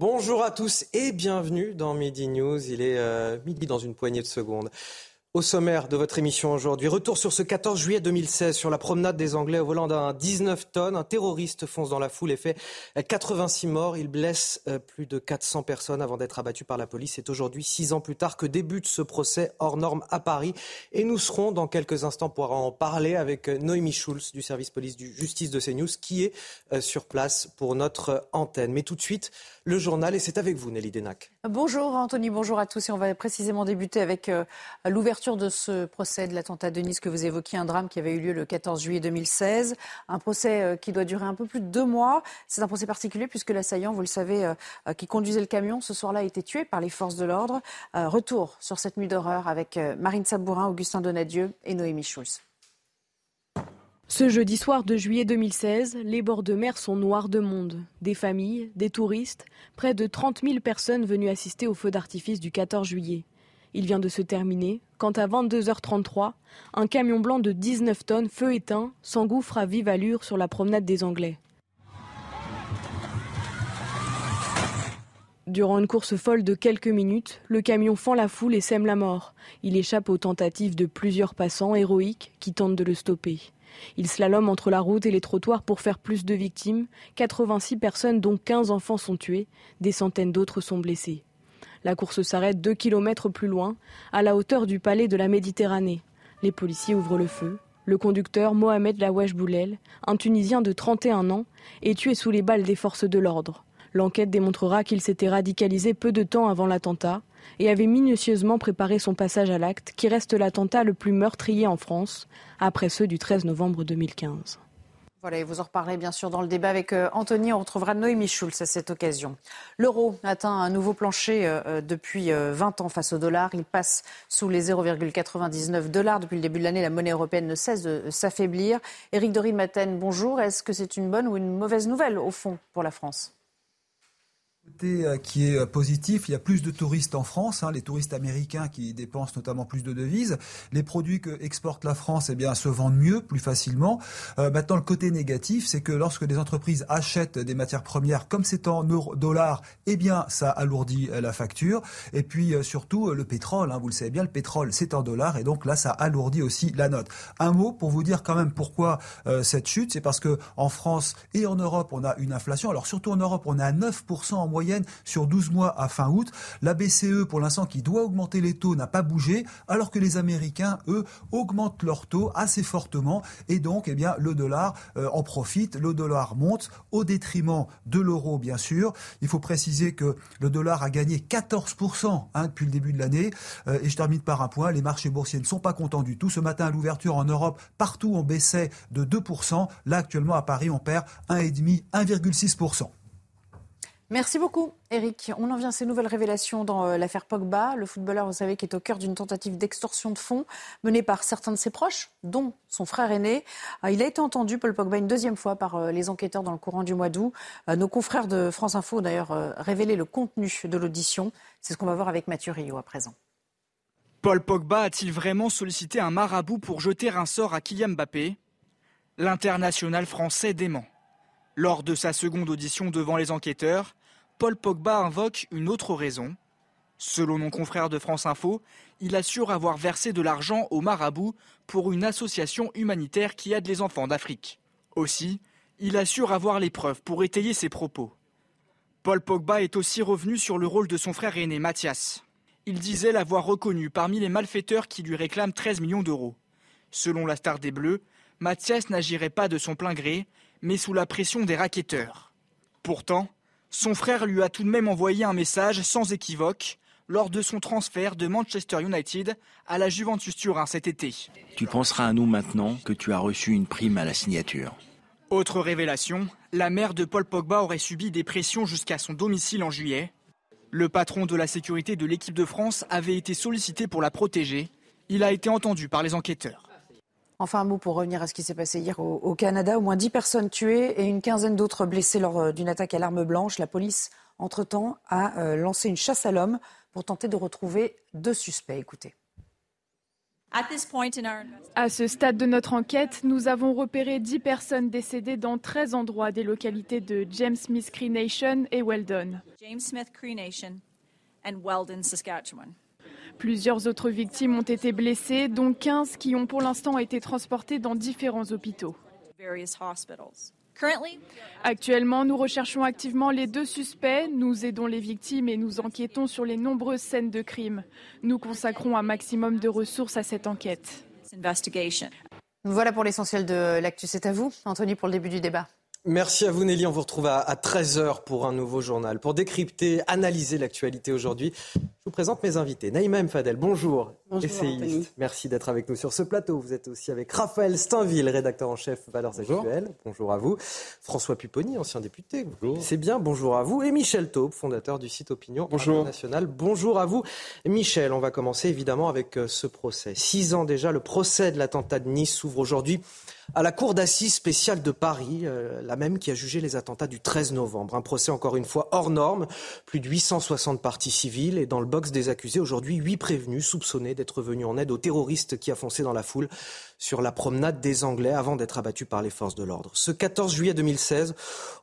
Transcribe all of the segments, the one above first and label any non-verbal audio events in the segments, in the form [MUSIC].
Bonjour à tous et bienvenue dans Midi News. Il est euh, midi dans une poignée de secondes. Au sommaire de votre émission aujourd'hui, retour sur ce 14 juillet 2016 sur la promenade des Anglais au volant d'un 19 tonnes. Un terroriste fonce dans la foule et fait 86 morts. Il blesse euh, plus de 400 personnes avant d'être abattu par la police. C'est aujourd'hui, six ans plus tard, que débute ce procès hors norme à Paris. Et nous serons dans quelques instants pour en parler avec euh, Noémie Schulz du service police du justice de CNews qui est sur place pour notre antenne. Mais tout de suite, le journal et c'est avec vous Nelly Denac. Bonjour Anthony, bonjour à tous et on va précisément débuter avec l'ouverture de ce procès de l'attentat de Nice que vous évoquiez, un drame qui avait eu lieu le 14 juillet 2016, un procès euh, qui doit durer un peu plus de deux mois. C'est un procès particulier puisque l'assaillant, vous le savez, euh, euh, qui conduisait le camion ce soir-là a été tué par les forces de l'ordre. Retour sur cette nuit d'horreur avec Marine Sabourin, Augustin Donadieu et Noémie Schulz. Ce jeudi soir de juillet 2016, les bords de mer sont noirs de monde. Des familles, des touristes, près de 30 000 personnes venues assister au feu d'artifice du 14 juillet. Il vient de se terminer quand à 22h33, un camion blanc de 19 tonnes, feu éteint, s'engouffre à vive allure sur la promenade des Anglais. Durant une course folle de quelques minutes, le camion fend la foule et sème la mort. Il échappe aux tentatives de plusieurs passants héroïques qui tentent de le stopper. Il slalome entre la route et les trottoirs pour faire plus de victimes. 86 personnes, dont 15 enfants, sont tuées. Des centaines d'autres sont blessés. La course s'arrête deux kilomètres plus loin, à la hauteur du palais de la Méditerranée. Les policiers ouvrent le feu. Le conducteur Mohamed Lawesh Boulel, un Tunisien de 31 ans, est tué sous les balles des forces de l'ordre. L'enquête démontrera qu'il s'était radicalisé peu de temps avant l'attentat et avait minutieusement préparé son passage à l'acte, qui reste l'attentat le plus meurtrier en France, après ceux du 13 novembre 2015. Voilà, et vous en reparlez bien sûr dans le débat avec euh, Anthony. On retrouvera Noémie Schulz à cette occasion. L'euro atteint un nouveau plancher euh, euh, depuis 20 ans face au dollar. Il passe sous les 0,99 dollars. Depuis le début de l'année, la monnaie européenne ne cesse de s'affaiblir. Éric Dorin-Maten, bonjour. Est-ce que c'est une bonne ou une mauvaise nouvelle, au fond, pour la France? Qui est euh, positif. Il y a plus de touristes en France, hein, les touristes américains qui dépensent notamment plus de devises. Les produits que exporte la France eh bien, se vendent mieux, plus facilement. Euh, maintenant, le côté négatif, c'est que lorsque des entreprises achètent des matières premières, comme c'est en dollars, eh bien, ça alourdit la facture. Et puis, surtout, le pétrole, hein, vous le savez bien, le pétrole, c'est en dollars, et donc là, ça alourdit aussi la note. Un mot pour vous dire quand même pourquoi cette chute, c'est parce que France et en Europe, on a une inflation. Alors, surtout en Europe, on à 9% en moyenne sur 12 mois à fin août. La BCE, pour l'instant, qui doit augmenter les taux, n'a pas bougé, alors que les Américains, eux, augmentent leurs taux assez fortement. Et donc, eh bien, le dollar euh, en profite. Le dollar monte au détriment de l'euro, bien sûr. Il faut préciser que le dollar a gagné 14% hein, depuis le début de l'année. Euh, et je termine par un point. Les marchés boursiers ne sont pas contents du tout. Ce matin, à l'ouverture en Europe, partout, on baissait de 2%. Là, actuellement, à Paris, on perd 1,5, 1,6%. Merci beaucoup, Eric. On en vient à ces nouvelles révélations dans euh, l'affaire Pogba. Le footballeur, vous savez, qui est au cœur d'une tentative d'extorsion de fonds menée par certains de ses proches, dont son frère aîné. Euh, il a été entendu, Paul Pogba, une deuxième fois par euh, les enquêteurs dans le courant du mois d'août. Nos confrères de France Info ont d'ailleurs révélé le contenu de l'audition. C'est ce qu'on va voir avec Mathieu Rio à présent. Paul Pogba a-t-il vraiment sollicité un marabout pour jeter un sort à Kylian Mbappé? L'international français dément. Lors de sa seconde audition devant les enquêteurs, Paul Pogba invoque une autre raison. Selon nos confrères de France Info, il assure avoir versé de l'argent au marabout pour une association humanitaire qui aide les enfants d'Afrique. Aussi, il assure avoir les preuves pour étayer ses propos. Paul Pogba est aussi revenu sur le rôle de son frère aîné Mathias. Il disait l'avoir reconnu parmi les malfaiteurs qui lui réclament 13 millions d'euros. Selon la star des Bleus, Mathias n'agirait pas de son plein gré, mais sous la pression des raquetteurs. Pourtant, son frère lui a tout de même envoyé un message sans équivoque lors de son transfert de Manchester United à la Juventus Turin cet été. Tu penseras à nous maintenant que tu as reçu une prime à la signature. Autre révélation, la mère de Paul Pogba aurait subi des pressions jusqu'à son domicile en juillet. Le patron de la sécurité de l'équipe de France avait été sollicité pour la protéger. Il a été entendu par les enquêteurs. Enfin, un mot pour revenir à ce qui s'est passé hier au, Canada. Au moins 10 personnes tuées et une quinzaine d'autres blessées lors euh, d'une attaque à l'arme blanche. La police, entre-temps, a euh, lancé une chasse à l'homme pour tenter de retrouver deux suspects. Écoutez. À ce stade de notre enquête, nous avons repéré 10 personnes décédées dans 13 endroits des localités de James Smith Cree Nation et Weldon. James Smith Cree Nation and Weldon, Saskatchewan. Plusieurs autres victimes ont été blessées, dont 15 qui ont pour l'instant été transportées dans différents hôpitaux. Actuellement, nous recherchons activement les deux suspects, nous aidons les victimes et nous enquêtons sur les nombreuses scènes de crimes. Nous consacrons un maximum de ressources à cette enquête. Voilà pour l'essentiel de l'actu. C'est à vous, Anthony, pour le début du débat. Merci à vous Nelly, on vous retrouve à, 13h pour un nouveau journal. Pour décrypter, analyser l'actualité aujourd'hui, je vous présente mes invités. Naïma M. Fadel, bonjour, bonjour essayiste. Merci d'être avec nous sur ce plateau. Vous êtes aussi avec Raphaël Steinville, rédacteur en chef Valeurs Actuelles. Bonjour à vous. François Pupponi, ancien député. Bonjour. C'est bien, bonjour à vous. Et Michel Taube, fondateur du site Opinion International. Bonjour à vous. Michel, on va commencer évidemment avec euh, ce procès. Six ans déjà, le procès de l'attentat de Nice s'ouvre aujourd'hui à la Cour d'assises spéciale de Paris, euh, la même qui a jugé les attentats du 13 novembre. Un procès encore une fois hors norme, plus de 860 parties civiles et dans le box des accusés aujourd'hui, huit prévenus soupçonnés d'être venus en aide aux terroristes qui a foncé dans la foule sur la promenade des Anglais avant d'être abattu par les forces de l'ordre. Ce 14 juillet 2016,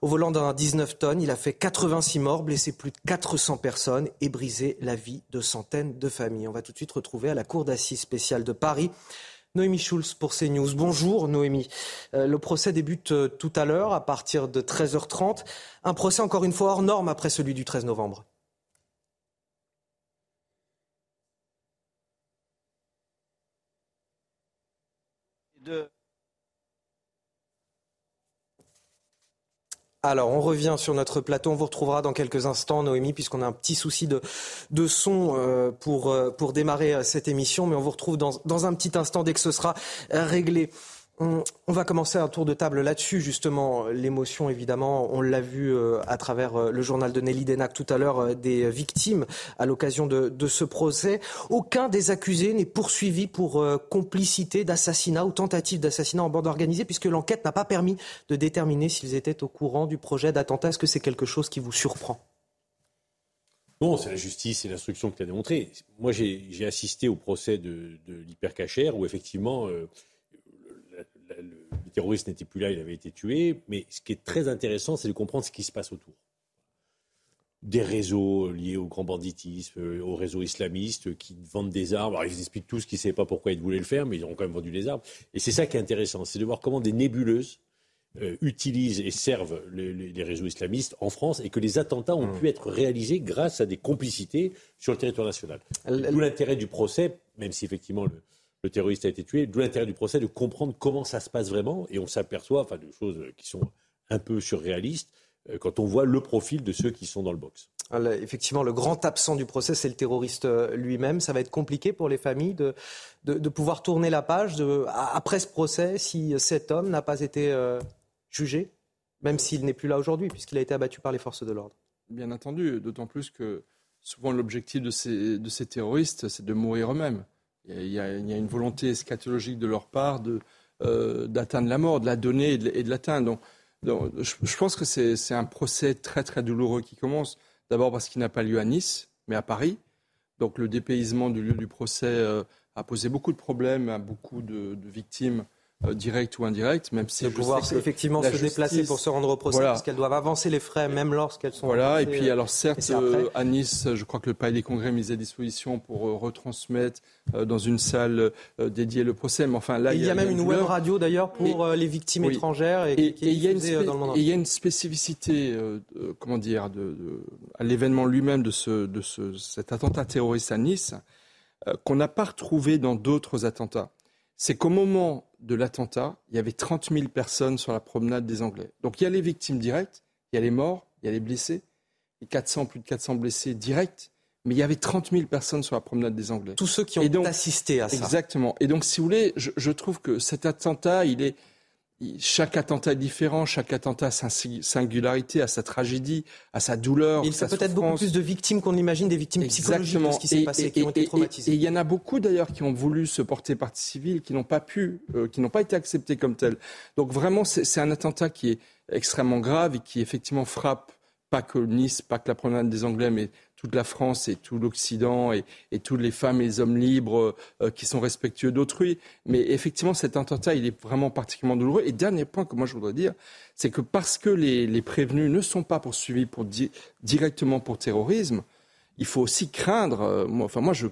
au volant d'un 19 tonnes, il a fait 86 morts, blessé plus de 400 personnes et brisé la vie de centaines de familles. On va tout de suite retrouver à la Cour d'assises spéciale de Paris Noémie Schulz pour CNews. Bonjour Noémie. Euh, le procès débute euh, tout à l'heure à partir de 13h30. Un procès encore une fois hors norme après celui du 13 novembre. Alors, on revient sur notre plateau. On vous retrouvera dans quelques instants, Noémie, puisqu'on a un petit souci de, de son euh, pour, euh, pour démarrer euh, cette émission. Mais on vous retrouve dans, dans un petit instant dès que ce sera réglé. On, va commencer un tour de table là-dessus, justement. L'émotion, évidemment, on l'a vu euh, à travers euh, le journal de Nelly Denac tout à l'heure, euh, des victimes à l'occasion de, ce procès. Aucun des accusés n'est poursuivi pour complicité d'assassinat ou tentative d'assassinat en bande organisée, puisque l'enquête n'a pas permis de déterminer s'ils étaient au courant du projet d'attentat. Est-ce que c'est quelque chose qui vous surprend? Non, c'est la justice et l'instruction qui l'a démontré. Moi, j'ai assisté au procès de, de l'hypercachère où effectivement le terroriste n'était plus là, il avait été tué. Mais ce qui est très intéressant, c'est de comprendre ce qui se passe autour. Des réseaux liés au grand banditisme, euh, aux réseaux islamistes qui vendent des armes. Alors, ils expliquent tous qu'ils ne savaient pas pourquoi ils voulaient le faire, mais ils ont quand même vendu des armes. Et c'est ça qui est intéressant, c'est de voir comment des nébuleuses euh, utilisent et servent les, réseaux islamistes en France et que les attentats ont mmh. pu être réalisés grâce à des complicités sur le territoire national. D'où l'intérêt du procès, même si effectivement le, le terroriste a été tué, d'où l'intérêt du procès de comprendre comment ça se passe vraiment. Et on s'aperçoit, enfin, de choses qui sont un peu surréalistes euh, quand on voit le profil de ceux qui sont dans le box. Effectivement, le grand absent du procès, c'est le terroriste euh, lui-même. Ça va être compliqué pour les familles de, de, pouvoir tourner la page de, après ce procès si cet homme n'a pas été euh, jugé, même s'il n'est plus là aujourd'hui, puisqu'il a été abattu par les forces de l'ordre. Bien entendu, d'autant plus que souvent l'objectif de ces, de ces terroristes, c'est de mourir eux-mêmes. Il y, a, une volonté eschatologique de leur part euh, d'atteindre la mort, de la donner et de, l'atteindre. Donc, je, pense que c'est un procès très très douloureux qui commence. D'abord parce qu'il n'a pas lieu à Nice, mais à Paris. Donc le dépaysement du lieu du procès euh, a posé beaucoup de problèmes à beaucoup de victimes direct ou indirect, même si de pouvoir effectivement se déplacer pour se rendre au procès, parce qu'elles doivent avancer les frais même lorsqu'elles sont. Voilà, et puis alors certes, euh, à Nice, je crois que le Palais des Congrès mis à disposition pour euh, retransmettre dans une salle dédiée le procès, mais enfin là, il y, a, même une web radio d'ailleurs pour les victimes étrangères et, y dans le monde il y a une spécificité, comment dire, de, à l'événement lui-même de ce, de ce, cet attentat terroriste à Nice qu'on n'a pas retrouvé dans d'autres attentats. C'est qu'au moment de l'attentat, il y avait 30 000 personnes sur la promenade des Anglais. Donc il y a les victimes directes, il y a les morts, il y a les blessés, et 400, plus de 400 blessés directs, mais il y avait 30 000 personnes sur la promenade des Anglais. Tous ceux qui ont assisté à ça. Exactement. Et donc, si vous voulez, je, trouve que cet attentat, il est, chaque attentat est différent, chaque attentat a sa singularité, a sa tragédie, a sa douleur. il fait peut-être beaucoup plus de victimes qu'on l'imagine, des victimes psychologiques de ce qui s'est passé, qui ont été traumatisées. Et il y en a beaucoup d'ailleurs qui ont voulu se porter partie civile, qui n'ont pas pu, euh, qui n'ont pas été acceptés comme tels. Donc vraiment, c'est un attentat qui est extrêmement grave et qui effectivement frappe pas que Nice, pas que la promenade des Anglais, mais toute la France et tout l'Occident et, et, toutes les femmes et les hommes libres euh, qui sont respectueux d'autrui. Mais effectivement, cet attentat, il est vraiment particulièrement douloureux. Et dernier point que moi je voudrais dire, c'est que parce que les, les, prévenus ne sont pas poursuivis pour directement pour terrorisme, il faut aussi craindre. Euh, moi, enfin, moi, je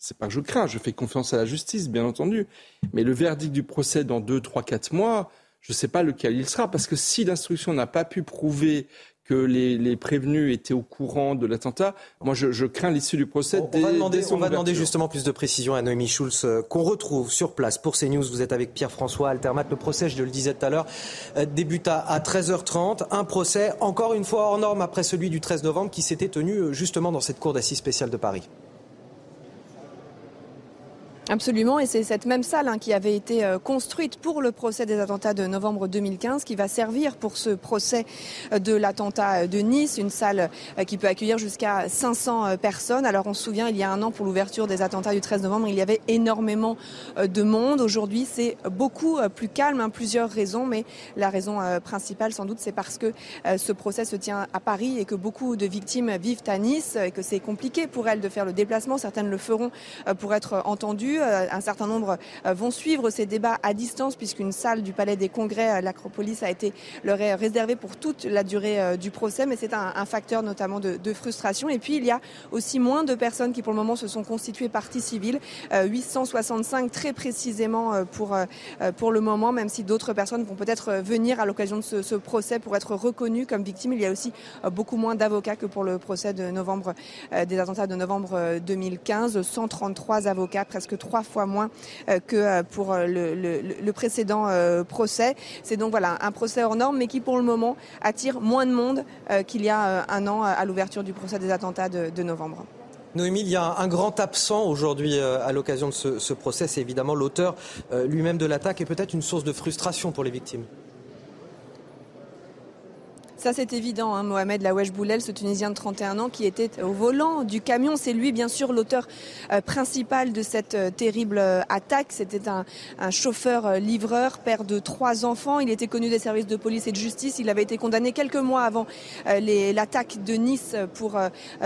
c'est pas que je crains, je fais confiance à la justice, bien entendu. Mais le verdict du procès dans deux, trois, quatre mois, je ne sais pas lequel il sera, parce que si l'instruction n'a pas pu prouver que les, prévenus étaient au courant de l'attentat. Moi, je, crains l'issue du procès. On, va demander, on va demander justement plus de précision à Noémie Schulz, euh, qu'on retrouve sur place pour CNews. Vous êtes avec Pierre-François Altermat. Le procès, je le disais tout à l'heure, euh, débuta à 13h30. Un procès, encore une fois hors norme, après celui du 13 novembre, qui s'était tenu euh, justement dans cette cour d'assises spéciale de Paris. Absolument, et c'est cette même salle hein, qui avait été euh, construite pour le procès des attentats de novembre 2015 qui va servir pour ce procès euh, de l'attentat de Nice, une salle euh, qui peut accueillir jusqu'à 500 personnes. Alors on se souvient, il y a un an pour l'ouverture des attentats du 13 novembre, il y avait énormément de monde. Aujourd'hui, c'est beaucoup plus calme, hein, plusieurs raisons, mais la raison principale sans doute, c'est parce que ce procès se tient à Paris et que beaucoup de victimes vivent à Nice et que c'est compliqué pour elles de faire le déplacement. Certaines le feront pour être entendues. Euh, un certain nombre euh, vont suivre ces débats à distance puisqu'une salle du Palais des Congrès, l'Acropolis, a été leur est réservée pour toute la durée euh, du procès, mais c'est un, facteur notamment de, frustration. Et puis il y a aussi moins de personnes qui pour le moment se sont constituées partie civile, 865 très précisément pour pour le moment, même si d'autres personnes vont peut-être venir à l'occasion de ce, procès pour être reconnues comme victimes. Il y a aussi beaucoup moins d'avocats que pour le procès de novembre des attentats de novembre 2015, 133 avocats, presque trois fois moins euh, que euh, pour euh, le, précédent procès. C'est donc voilà un procès hors norme, mais qui pour le moment attire moins de monde qu'il y a un an à l'ouverture du procès des attentats de, novembre. Noémie, il y a un grand absent aujourd'hui à l'occasion de ce, ce procès, c'est évidemment l'auteur lui-même de l'attaque et peut-être une source de frustration pour les victimes. Ça, c'est évident. Hein. Mohamed Lawesh Boulel, ce Tunisien de 31 ans qui était au volant du camion, c'est lui, bien sûr, l'auteur euh, principal de cette euh, terrible euh, attaque. C'était un, chauffeur-livreur, père de trois enfants. Il était connu des services de police et de justice. Il avait été condamné quelques mois avant l'attaque de Nice pour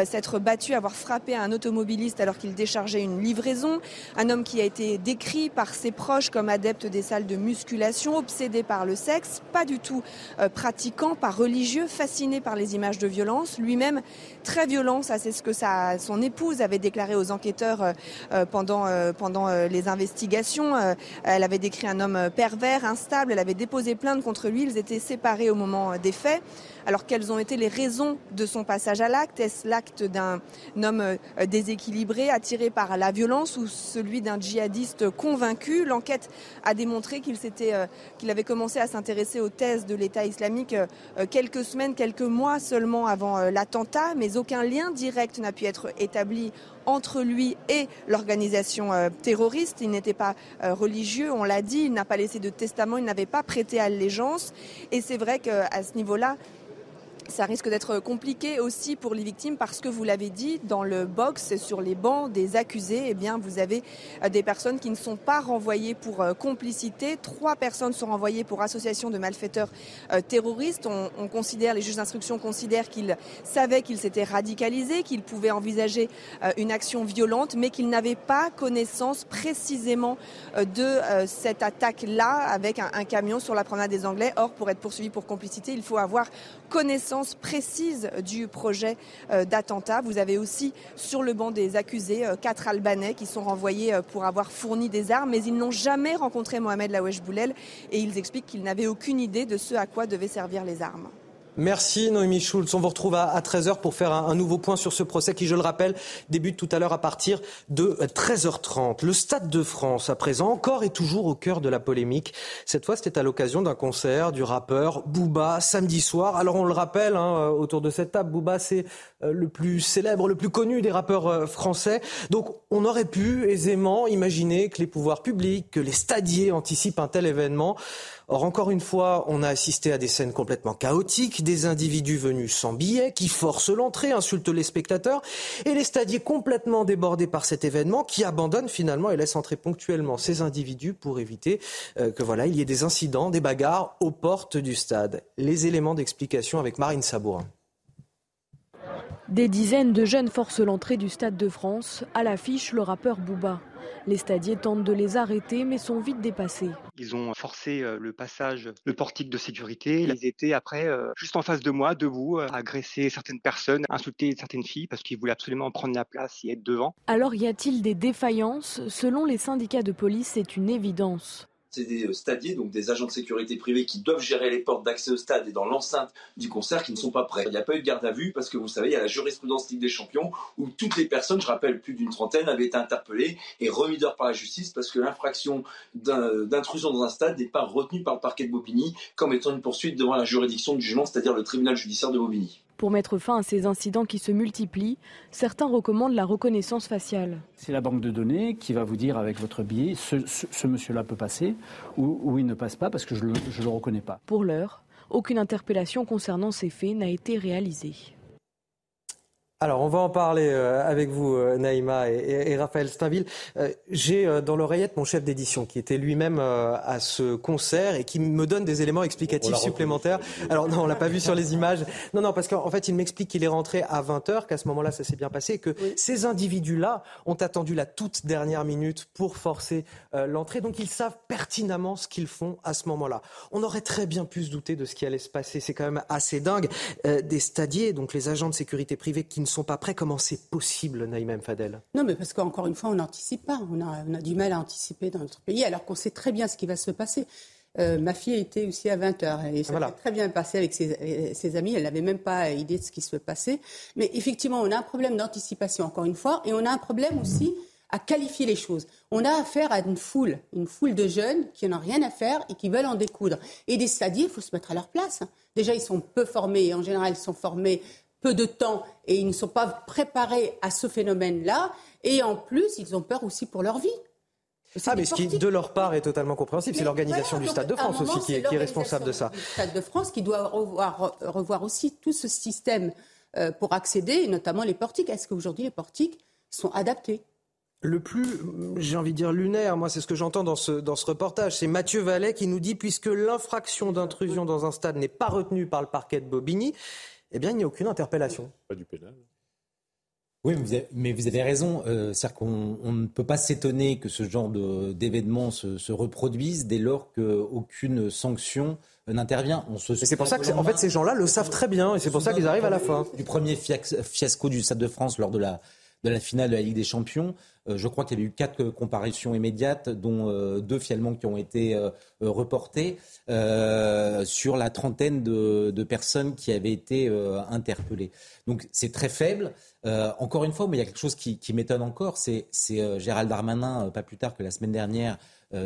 s'être battu, avoir frappé un automobiliste alors qu'il déchargeait une livraison. Un homme qui a été décrit par ses proches comme adepte des salles de musculation, obsédé par le sexe, pas du tout pratiquant, par religion fasciné par les images de violence, lui-même très violent. Ça, c'est ce que son épouse avait déclaré aux enquêteurs euh, euh, pendant, euh, pendant les investigations. elle avait décrit un homme pervers, instable. Elle avait déposé plainte contre lui. Ils étaient séparés au moment des faits. Alors quelles ont été les raisons de son passage à l'acte? Est-ce l'acte d'un homme déséquilibré, attiré par la violence ou celui d'un djihadiste convaincu? L'enquête a démontré qu'il s'était, qu'il avait commencé à s'intéresser aux thèses de l'État islamique quelques semaines, quelques mois seulement avant l'attentat, mais aucun lien direct n'a pu être établi entre lui et l'organisation euh, terroriste. Il n'était pas euh, religieux, on l'a dit, il n'a pas laissé de testament, il n'avait pas prêté allégeance. Et c'est vrai qu'à ce niveau-là, ça risque d'être compliqué aussi pour les victimes parce que vous l'avez dit, dans le box sur les bancs des accusés, eh bien, vous avez euh, des personnes qui ne sont pas renvoyées pour euh, complicité. Trois personnes sont renvoyées pour association de malfaiteurs euh, terroristes. On, on, considère, les juges d'instruction considèrent qu'ils savaient qu'ils s'étaient radicalisés, qu'ils pouvaient envisager une action violente, mais qu'ils n'avaient pas connaissance précisément de cette attaque-là avec un camion sur la promenade des Anglais. Or, pour être poursuivi pour complicité, il faut avoir connaissance précise du projet euh, d'attentat. Vous avez aussi sur le banc des accusés euh, quatre Albanais qui sont renvoyés euh, pour avoir fourni des armes, mais ils n'ont jamais rencontré Mohamed Lawesh Boulel et ils expliquent qu'ils n'avaient aucune idée de ce à quoi devaient servir les armes. Merci Noémie Schulz. On vous retrouve à, 13h pour faire un, nouveau point sur ce procès qui, je le rappelle, débute tout à l'heure à partir de 13h30. Le Stade de France, à présent, encore et toujours au cœur de la polémique. Cette fois, c'était à l'occasion d'un concert du rappeur Booba samedi soir. Alors on le rappelle, hein, euh, autour de cette table, Booba, c'est euh, le plus célèbre, le plus connu des rappeurs euh, français. Donc on aurait pu aisément imaginer que les pouvoirs publics, que les stadiers anticipent un tel événement. Or, encore une fois, on a assisté à des scènes complètement chaotiques, des individus venus sans billets qui forcent l'entrée, insultent les spectateurs, et les stadiers complètement débordés par cet événement qui abandonnent finalement et laissent entrer ponctuellement ces individus pour éviter euh, que voilà, il y ait des incidents, des bagarres aux portes du stade. Les éléments d'explication avec Marine Sabourin. Des dizaines de jeunes forcent l'entrée du Stade de France. À l'affiche, le rappeur Booba. Les stadiers tentent de les arrêter, mais sont vite dépassés. Ils ont forcé euh, le passage, le portique de sécurité. Ils étaient après euh, juste en face de moi, debout, à agresser certaines personnes, insulter certaines filles parce qu'ils voulaient absolument prendre la place et être devant. Alors y a-t-il des défaillances? Selon les syndicats de police, c'est une évidence c'est des euh, stadiers, donc des agents de sécurité privés qui doivent gérer les portes d'accès au stade et dans l'enceinte du concert qui ne sont pas prêts. Il n'y a pas eu de garde à vue parce que vous savez, il y a la jurisprudence Ligue des Champions où toutes les personnes, je rappelle plus d'une trentaine, avaient été interpellées et remises d'heure par la justice parce que l'infraction d'intrusion dans un stade n'est pas retenue par le parquet de Bobigny comme étant une poursuite devant la juridiction du jugement, c'est-à-dire le tribunal judiciaire de Bobigny. Pour mettre fin à ces incidents qui se multiplient, certains recommandent la reconnaissance faciale. C'est la banque de données qui va vous dire avec votre billet, ce, monsieur-là peut passer ou, ou, il ne passe pas parce que je ne le reconnais pas. Pour l'heure, aucune interpellation concernant ces faits n'a été réalisée. Alors, on va en parler euh, avec vous, euh, Naïma et, Raphaël Steinville. Euh, j'ai dans l'oreillette mon chef d'édition qui était lui-même à ce concert et qui me donne des éléments explicatifs supplémentaires. Alors, non, on l'a pas vu sur les images. Non, non, parce qu'en fait, il m'explique qu'il est rentré à 20h, qu'à ce moment-là, ça s'est bien passé, que ces individus-là ont attendu la toute dernière minute pour forcer l'entrée. Donc, ils savent pertinemment ce qu'ils font à ce moment-là. On aurait très bien pu se douter de ce qui allait se passer. C'est quand même assez dingue. des stadiers, donc les agents de sécurité privée qui ne sont pas prêts. Comment c'est possible, Naïm Fadel Non, mais parce qu'encore une fois, on n'anticipe pas. On a, on a, du mal à anticiper dans notre pays, alors qu'on sait très bien ce qui va se passer. Euh, ma fille était aussi à 20h et ça s'est très bien passé avec ses, ses amis. Elle n'avait même pas idée de ce qui se passait. Mais effectivement, on a un problème d'anticipation, encore une fois, et on a un problème aussi à qualifier les choses. On a affaire à une foule, une foule de jeunes qui n'ont rien à faire et qui veulent en découdre. Et des stadiers, il faut se mettre à leur place. Déjà, ils sont peu formés et en général, ils sont formés peu de temps et ils ne sont pas préparés à ce phénomène-là. Et en plus, ils ont peur aussi pour leur vie. Ah, mais ce qui, de leur part, est totalement compréhensible, c'est l'organisation du Stade de France aussi qui est, responsable de ça. Le Stade de France qui doit revoir, revoir aussi tout ce système euh, pour accéder, notamment les portiques. Est-ce qu'aujourd'hui les portiques sont adaptés? Le plus, j'ai envie de dire lunaire, moi c'est ce que j'entends dans ce, dans ce reportage, c'est Mathieu Vallet qui nous dit puisque l'infraction d'intrusion dans un stade n'est pas retenue par le parquet de Bobigny, eh bien, il n'y a aucune interpellation. Pas du pénal. Oui, mais vous avez, raison. Euh, c'est-à-dire qu'on ne peut pas s'étonner que ce genre d'événements se, se, reproduise dès lors qu'aucune sanction n'intervient. C'est pour ça que, en fait, ces gens-là le savent très bien et c'est pour ça qu'ils arrivent à la fin. Du premier fiasco du Stade de France lors de la, de la finale de la Ligue des Champions, euh, je crois qu'il y avait eu quatre comparutions immédiates, dont euh, deux finalement qui ont été euh, reportées, sur la trentaine de, personnes qui avaient été interpellées. Donc c'est très faible. encore une fois, mais il y a quelque chose qui, m'étonne encore, c'est Gérald Darmanin, pas plus tard que la semaine dernière,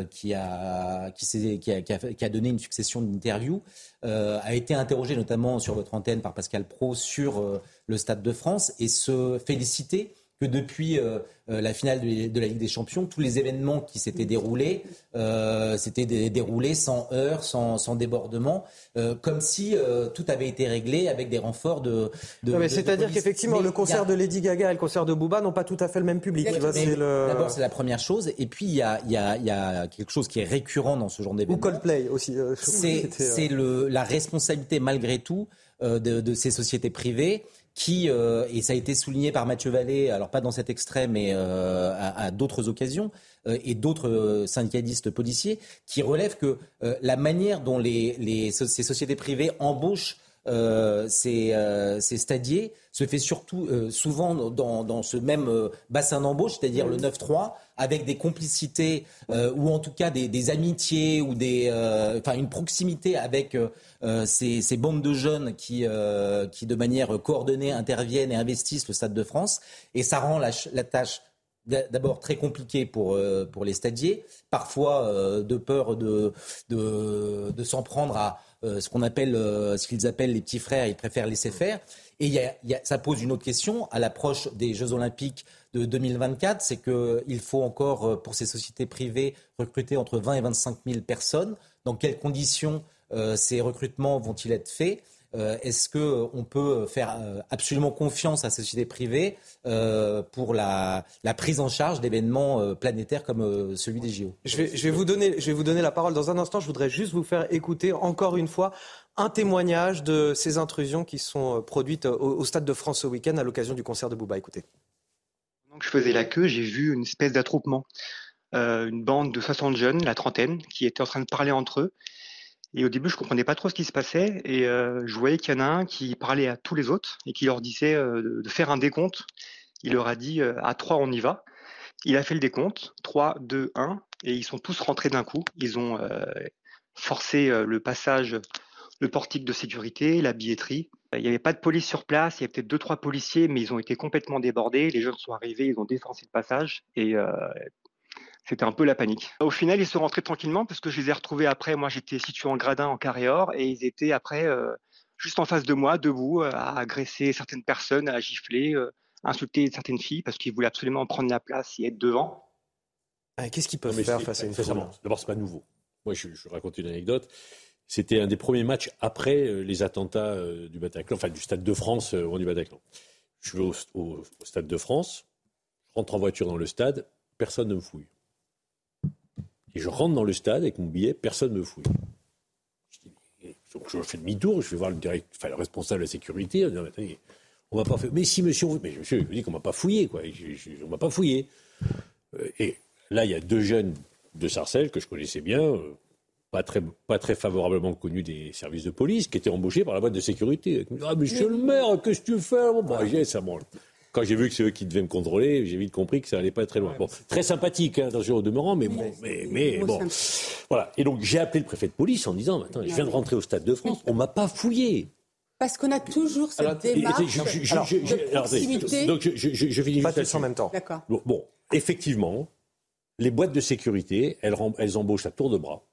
qui, a, qui, qui, a, qui, a, donné une succession d'interviews, a été interrogé notamment sur votre antenne par Pascal Pro sur le Stade de France et se féliciter que depuis euh, euh, la finale de, la Ligue des Champions, tous les événements qui s'étaient déroulés euh, s'étaient déroulés sans heurts, sans, sans débordement, euh, comme si tout avait été réglé avec des renforts de. de C'est-à-dire qu'effectivement, le concert de Lady Gaga et le concert de Booba n'ont pas tout à fait le même public. D'abord, c'est la première chose, et puis il y a, y, a, y a, quelque chose qui est récurrent dans ce genre d'événement. Ou Coldplay aussi. c'est la responsabilité malgré tout de, de, ces sociétés privées qui, euh, et ça a été souligné par Mathieu Vallée, alors pas dans cet extrait, mais euh, à, d'autres occasions, euh, et d'autres syndicalistes policiers, qui relèvent que la manière dont les, les, ces sociétés privées embauchent ces, ces, stadiers se fait surtout souvent dans, dans, ce même bassin d'embauche, c'est-à-dire le 9-3, avec des complicités ou en tout cas des, amitiés ou des, enfin une proximité avec euh, ces, ces, bandes de jeunes qui, euh, qui, de manière coordonnée, interviennent et investissent le Stade de France. Et ça rend la, tâche d'abord très compliquée pour, euh, pour les stadiers, parfois de peur de, de, de s'en prendre à ce qu'on appelle, ce qu'ils appellent les petits frères, ils préfèrent laisser faire. Et ça pose une autre question à l'approche des Jeux Olympiques de 2024, c'est qu'il faut encore, pour ces sociétés privées, recruter entre 20 et 25 000 personnes Dans quelles conditions ces recrutements vont-ils être faits? Est-ce qu'on peut faire absolument confiance à la société privée pour la, prise en charge d'événements planétaires comme celui des JO je vais, vous donner, je vais vous donner la parole dans un instant. Je voudrais juste vous faire écouter encore une fois un témoignage de ces intrusions qui sont produites au, Stade de France ce week-end à l'occasion du concert de Bouba. Écoutez. Je faisais la queue, j'ai vu une espèce d'attroupement. Euh, une bande de 60 jeunes, la trentaine, qui étaient en train de parler entre eux. Et au début, je comprenais pas trop ce qui se passait. Et euh, je voyais qu'il y en a un qui parlait à tous les autres et qui leur disait euh, de faire un décompte. Il leur a dit à trois, on y va. Il a fait le décompte, 3, 2, 1, et ils sont tous rentrés d'un coup. Ils ont forcé le passage, le portique de sécurité, la billetterie. Il n'y avait pas de police sur place, il y avait peut-être deux, trois policiers, mais ils ont été complètement débordés. Les jeunes sont arrivés, ils ont défoncé le passage, et c'était un peu la panique. Au final, ils sont rentrés tranquillement parce que je les ai retrouvés après. Moi, j'étais situé en gradin en carré or et ils étaient après euh, juste en face de moi, debout, euh, à agresser certaines personnes, à gifler, euh, à insulter certaines filles parce qu'ils voulaient absolument prendre la place et être devant. Ah, qu'est-ce qu'ils peuvent faire face à une foule D'abord, c'est pas nouveau. Moi, je, je raconte une anecdote. C'était un des premiers matchs après les attentats du Bataclan, enfin du Stade de France ou du Bataclan. Je vais au, au Stade de France, je rentre en voiture dans le stade, personne ne me fouille. Et je rentre dans le stade avec mon billet, personne ne me fouille. Donc je fais demi-tour, je vais voir le, responsable de la sécurité. On va pas faire. Mais si monsieur, je dis qu'on m'a pas fouillé, quoi. on m'a pas fouillé. Euh, et là, il y a deux jeunes de Sarcelles que je connaissais bien, euh, pas très, pas très favorablement connus des services de police, qui étaient embauchés par la boîte de sécurité. Ah, monsieur le maire, qu'est-ce que tu fais? Bon, bah, ça, bon, quand j'ai vu que c'est eux qui devaient me contrôler, j'ai vite compris que ça allait pas très loin. bon, très sympathique, hein, au demeurant, mais bon, mais, mais bon. Voilà. Et donc, j'ai appelé le préfet de police en disant, attends, je viens de rentrer au Stade de France, on m'a pas fouillé. Parce qu'on a toujours cette démarche de proximité. Donc, je, finis pas tous en même temps. D'accord. Bon, effectivement, les boîtes de sécurité, elles, elles embauchent à tour de bras.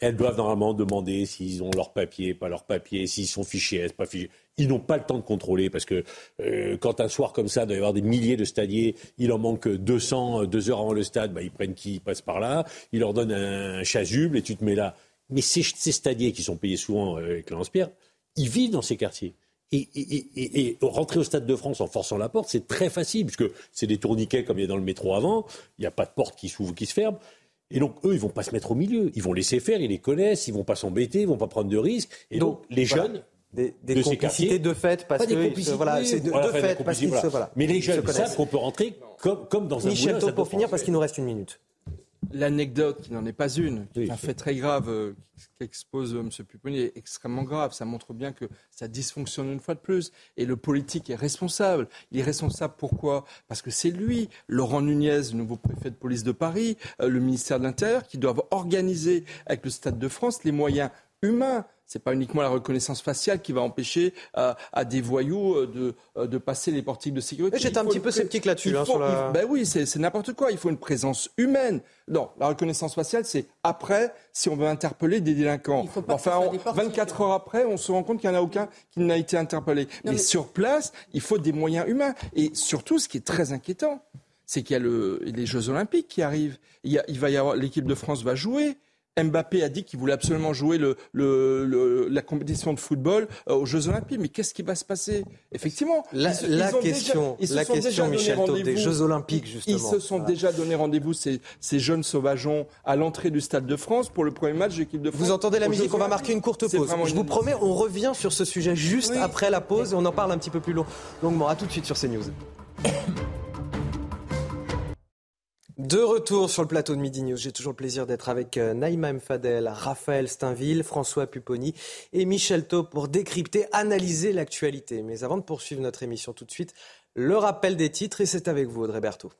Elles doivent normalement demander s'ils ont leur papier, pas leur papier, s'ils sont fichés pas fichés. Ils n'ont pas le temps de contrôler parce que euh, quand un soir comme ça, il doit y avoir des milliers de stadiers, il en manque 200 deux heures avant le stade, bah, ils prennent qui passe par là, ils leur donnent un chasuble et tu te mets là. Mais ces, ces stadiers qui sont payés souvent euh, avec le pierre ils vivent dans ces quartiers. Et, et, rentrer au Stade de France en forçant la porte, c'est très facile, puisque c'est des tourniquets comme il y a dans le métro avant, il n'y a pas de porte qui s'ouvre, qui se ferme. Et donc, eux, ils vont pas se mettre au milieu. Ils vont laisser faire, ils les connaissent, ils vont pas s'embêter, ils vont pas prendre de risques. Et donc, les jeunes. Des, des de complicités de fait parce que voilà, c'est de, fait parce qu'ils se voilà. Mais les jeunes savent qu'on peut rentrer comme, comme dans un Michel pour finir parce qu'il nous reste une minute l'anecdote, qui n'en est pas une, qui est un fait très grave euh, qu'expose euh, M. Pupponi, est extrêmement grave. Ça montre bien que ça dysfonctionne une fois de plus. Et le politique est responsable. Il est responsable pourquoi? Parce que c'est lui, Laurent Nunez, le nouveau préfet de police de Paris, euh, le ministère de l'Intérieur, qui doivent organiser avec le Stade de France les moyens humains c'est pas uniquement la reconnaissance faciale qui va empêcher euh, à des voyous euh, de, euh, de passer les portiques de sécurité. J'étais un petit peu sceptique là-dessus. Hein, ben oui, c'est n'importe quoi. Il faut une présence humaine. Non, la reconnaissance faciale, c'est après, si on veut interpeller des délinquants. enfin, 24 heures après, on se rend compte qu'il n'y en a aucun qui n'a été interpellé. mais, sur place, il faut des moyens humains. Et surtout, ce qui est très inquiétant, c'est qu'il y a le, les Jeux Olympiques qui arrivent. Il, il va y avoir l'équipe de France va jouer. Mbappé a dit qu'il voulait absolument jouer la compétition de football euh, aux Jeux Olympiques. Mais qu'est-ce qui va se passer? Effectivement, la, question, la question, Michel des Jeux Olympiques, justement. Ils se sont déjà donné rendez-vous, ces, jeunes sauvageons, à l'entrée du Stade de France pour le premier match de l'équipe de France. Vous entendez la musique On va marquer une courte pause. Je vous promets, on revient sur ce sujet juste après la pause et on en parle un petit peu plus long, longuement. À tout de suite sur CNews. De retour sur le plateau de Midi News, j'ai toujours le plaisir d'être avec euh, Naïma Mfadel, Raphaël Steinville, François Pupponi et Michel Taub pour décrypter, analyser l'actualité. Mais avant de poursuivre notre émission tout de suite, le rappel des titres et c'est avec vous Audrey Berthaud.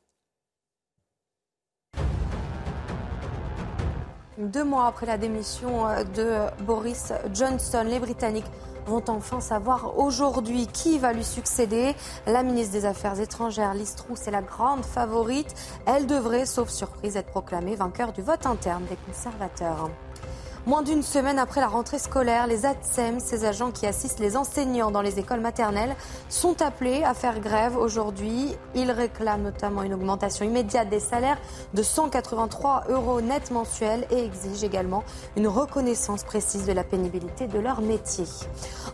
Deux mois après la démission euh, de Boris Johnson, les Britanniques vont enfin savoir aujourd'hui qui va lui succéder. La ministre des Affaires étrangères, Liz Truss, est la grande favorite. Elle devrait, sauf surprise, être proclamée vainqueur du vote interne des conservateurs. Moins d'une semaine après la rentrée scolaire, les ATSEM, ces agents qui assistent les enseignants dans les écoles maternelles, sont appelés à faire grève aujourd'hui. Ils réclament notamment une augmentation immédiate des salaires de 183 euros net mensuels et exigent également une reconnaissance précise de la pénibilité de leur métier.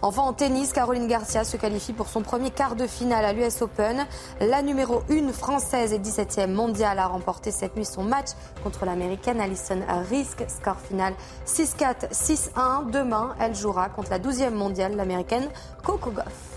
Enfin, en tennis, Caroline Garcia se qualifie pour son premier quart de finale à l'US Open. La numéro 1 française et 17e mondiale a remporté cette nuit son match contre l'américaine Alison Risk. Score final 6 6-4, 6-1. Demain, elle jouera contre la 12e mondiale, l'américaine Coco Goff.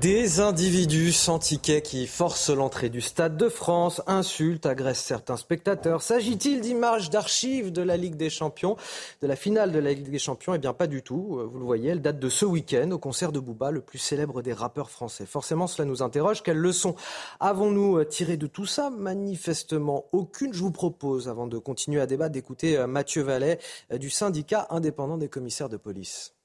Des individus sans ticket qui forcent l'entrée du Stade de France, insultent, agressent certains spectateurs. S'agit-il d'images d'archives de la Ligue des Champions, de la finale de la Ligue des Champions? Eh bien, pas du tout. Vous le voyez, elle date de ce week-end au concert de Booba, le plus célèbre des rappeurs français. Forcément, cela nous interroge. Quelles leçons avons-nous tirées de tout ça? Manifestement aucune. Je vous propose, avant de continuer à débattre, d'écouter euh, Mathieu Vallet euh, du syndicat indépendant des commissaires de police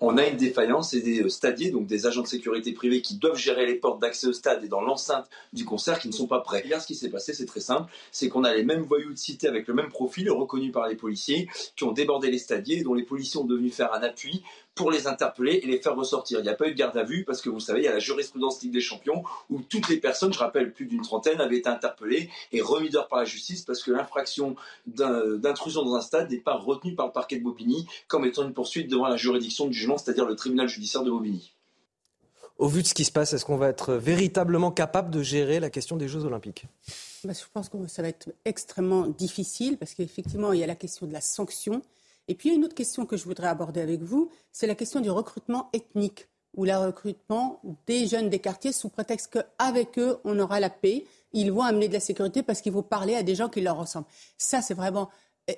on a une défaillance et des euh, stadiers, donc des agents de sécurité privés qui doivent gérer les portes d'accès au stade et dans l'enceinte du concert qui ne sont pas prêts. Hier, ce qui s'est passé, c'est très simple, c'est qu'on a les mêmes voyous de cité avec le même profil, reconnus par les policiers, qui ont débordé les stadiers, dont les policiers ont devenu faire un appui pour les interpeller et les faire ressortir. Il n'y a pas eu de garde à vue parce que vous savez, il y a la jurisprudence Ligue des Champions où toutes les personnes, je rappelle plus d'une trentaine, avaient été interpellées et remises dehors par la justice parce que l'infraction d'intrusion dans un stade n'est pas retenue par le parquet de Bobigny comme étant une poursuite devant la juridiction du jugement, c'est-à-dire le tribunal judiciaire de Bobigny. Au vu de ce qui se passe, est-ce qu'on va être véritablement capable de gérer la question des Jeux Olympiques? Bah, Je pense que ça va être extrêmement difficile parce qu'effectivement, il y a la question de la sanction et puis, une autre question que je voudrais aborder avec vous, c'est la question du recrutement ethnique ou le recrutement des jeunes des quartiers sous prétexte qu'avec eux, on aura la paix. Ils vont amener de la sécurité parce qu'ils vont parler à des gens qui leur ressemblent. Ça, c'est vraiment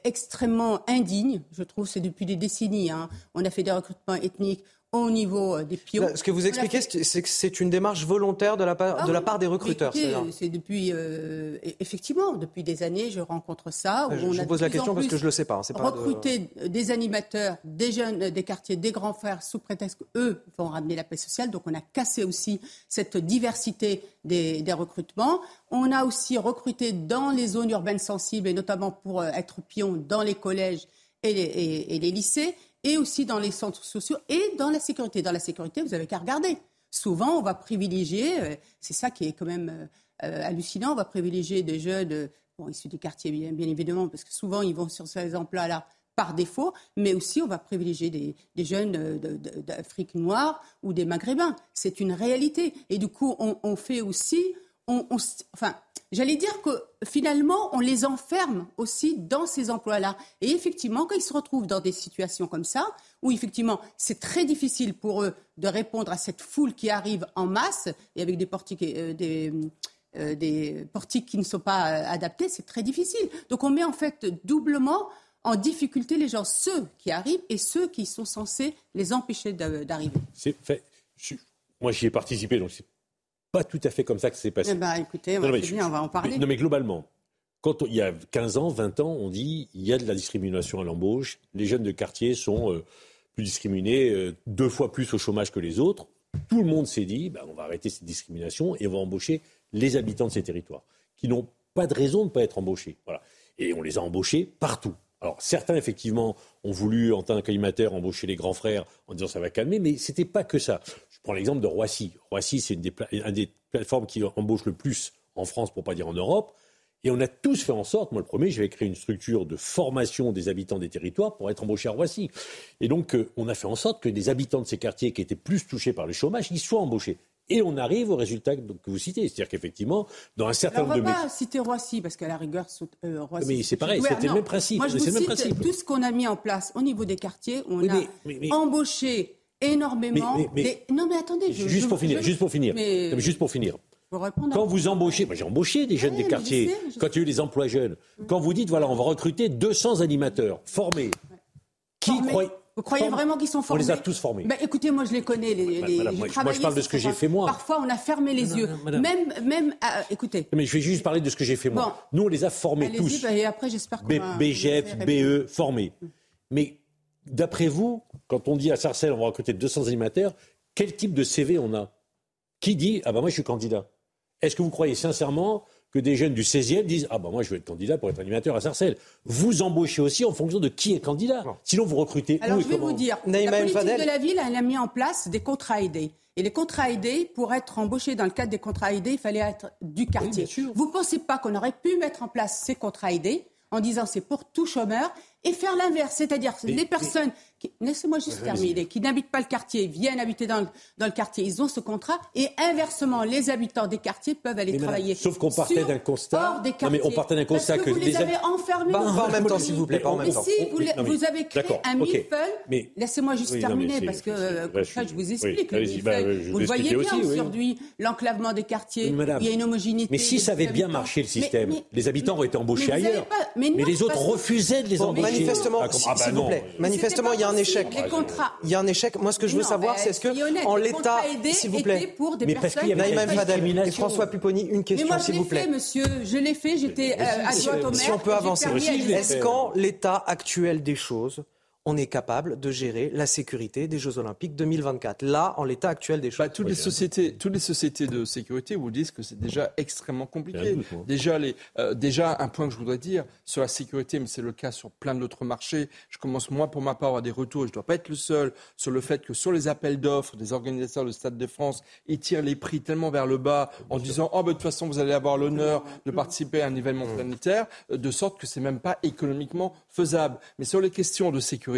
extrêmement indigne, je trouve, c'est depuis des décennies. Hein. On a fait des recrutements ethniques, au niveau euh, des pions. Ce que vous expliquez, c'est que c'est une démarche volontaire de la part, ah de la part des recruteurs. C'est depuis, euh, e-, effectivement, depuis des années, je rencontre ça. je, vous pose la question parce que je ne le sais pas. pas recruter des animateurs, des jeunes, des quartiers, des grands frères, sous prétexte qu'eux vont ramener la paix sociale. Donc on a cassé aussi cette diversité des, recrutements. On a aussi recruté dans les zones urbaines sensibles, et notamment pour euh, être pion dans les collèges et les lycées et aussi dans les centres sociaux et dans la sécurité. Dans la sécurité, vous avez qu'à regarder. Souvent, on va privilégier, euh, c'est ça qui est quand même euh, euh, hallucinant, on va privilégier des jeunes issus des quartiers, bien, bien, évidemment, parce que souvent, ils vont sur ces emplois-là par défaut, mais aussi on va privilégier des, jeunes d'Afrique noire ou des Maghrébins. C'est une réalité. Et du coup, on, fait aussi, on, enfin, j'allais dire que finalement, on les enferme aussi dans ces emplois-là. Et effectivement, quand ils se retrouvent dans des situations comme ça, où effectivement, c'est très difficile pour eux de répondre à cette foule qui arrive en masse et avec des portiques, euh, des, euh, des portiques qui ne sont pas euh, adaptés, c'est très difficile. Donc on met en fait doublement en difficulté les gens, ceux qui arrivent et ceux qui sont censés les empêcher d'arriver. Moi, j'y ai participé, donc c'est pas tout à fait comme ça que c'est passé. Eh ben, écoutez, on, va en parler. non, mais globalement, quand il y a 15 ans, 20 ans, on dit il y a de la discrimination à l'embauche, les jeunes de quartier sont euh, plus discriminés, euh, deux fois plus au chômage que les autres. Tout le monde s'est dit ben, on va arrêter cette discrimination et on va embaucher les habitants de ces territoires, qui n'ont pas de raison de ne pas être embauchés. Voilà. Et on les a embauchés partout. Alors certains, effectivement, ont voulu, en tant qu'animateur, embaucher les grands frères en disant ça va calmer, mais ce n'était pas que ça. Je prends l'exemple de Roissy. Roissy, c'est une des, des plateformes qui embauche le plus en France, pour ne pas dire en Europe. Et on a tous fait en sorte, moi le premier, j'avais créé une structure de formation des habitants des territoires pour être embauchés à Roissy. Et donc, euh, on a fait en sorte que des habitants de ces quartiers qui étaient plus touchés par le chômage, ils soient embauchés. Et on arrive au résultat que, vous citez. C'est-à-dire qu'effectivement, dans un certain nombre de... On ne va pas citer Roissy, parce qu'à la rigueur, euh, Roissy... Mais c'est pareil, c'était le même principe. Moi, je vous cite principe. tout ce qu'on a mis en place au niveau des quartiers. On a embauché énormément... Non, mais attendez... juste, pour finir, juste pour finir, juste pour finir. Quand vous embauchez, j'ai embauché des jeunes des quartiers, quand il y a eu les emplois jeunes, quand vous dites, voilà, on va recruter 200 animateurs formés, qui croient... Vous croyez vraiment qu'ils sont formés On les a tous formés. Bah, écoutez, moi je les connais. Les, les, moi, je parle de ce que j'ai fait moi. Parfois, on a fermé les yeux. même, même. Euh, écoutez. Mais je vais juste parler de ce que j'ai fait moi. Nous, on les a formés tous. Bah, et après, j'espère BGF, BE, formés. Mais d'après vous, quand on dit à Sarcelles, on va recruter 200 animateurs, quel type de CV on a? Qui dit ah ben moi je suis candidat? Est-ce que vous croyez sincèrement que des jeunes du 16e disent Ah, ben moi, je vais être candidat pour être animateur à Sarcelles? Vous embauchez aussi en fonction de qui est candidat. Sinon, vous recrutez Alors, où et je vais comment vous dire, la politique de la ville, elle a mis en place des contrats aidés. Et les contrats aidés, pour être embauché dans le cadre des contrats aidés, il fallait être du quartier. vous ne pensez pas qu'on aurait pu mettre en place ces contrats aidés en disant c'est pour tout chômeur et faire l'inverse, c'est-à-dire les personnes laissez-moi juste terminer, qui n'habitent pas le quartier, viennent habiter dans le, dans le, quartier, ils ont ce contrat, et inversement, les habitants des quartiers peuvent aller travailler. sauf qu'on partait d'un constat. Des non, mais on partait d'un constat que, vous les avez enfermés. Pas, en même temps, s'il vous plaît, pas en même temps. Si vous, vous, avez créé un millefeuille, laissez-moi juste terminer, parce que ça, je vous explique. Bah, vous le voyez bien aujourd'hui, l'enclavement des quartiers, il y a une homogénéité. Mais si ça avait bien marché le système, les habitants auraient été embauchés ailleurs. Mais les autres refusaient de les embaucher. Manifestement, s'il vous plaît, manifestement, il y a un échec. Il y a un échec. Moi, ce que je veux savoir, c'est est-ce que, en l'état, s'il vous plaît, mais parce qu'il y avait Naïma Fadel et François Pupponi, une question, s'il vous plaît. Mais moi, je l'ai fait, monsieur. Je l'ai fait. J'étais adjointe au maire. Si on peut avancer. Est-ce qu'en l'état actuel des choses, on est capable de gérer la sécurité des Jeux Olympiques 2024. Là, en l'état actuel des choses. Bah, toutes, les sociétés, toutes les sociétés de sécurité vous disent que c'est déjà extrêmement compliqué. déjà, les, euh, déjà, un point que je voudrais dire sur la sécurité, mais c'est le cas sur plein d'autres marchés. Je commence, moi, pour ma part, à avoir des retours, je ne dois pas être le seul, sur le fait que sur les appels d'offres des organisateurs de Stade de France, ils tirent les prix tellement vers le bas en disant Oh, bah, de toute façon, vous allez avoir l'honneur de participer à un événement planétaire, euh, de sorte que c'est même pas économiquement faisable. Mais sur les questions de sécurité,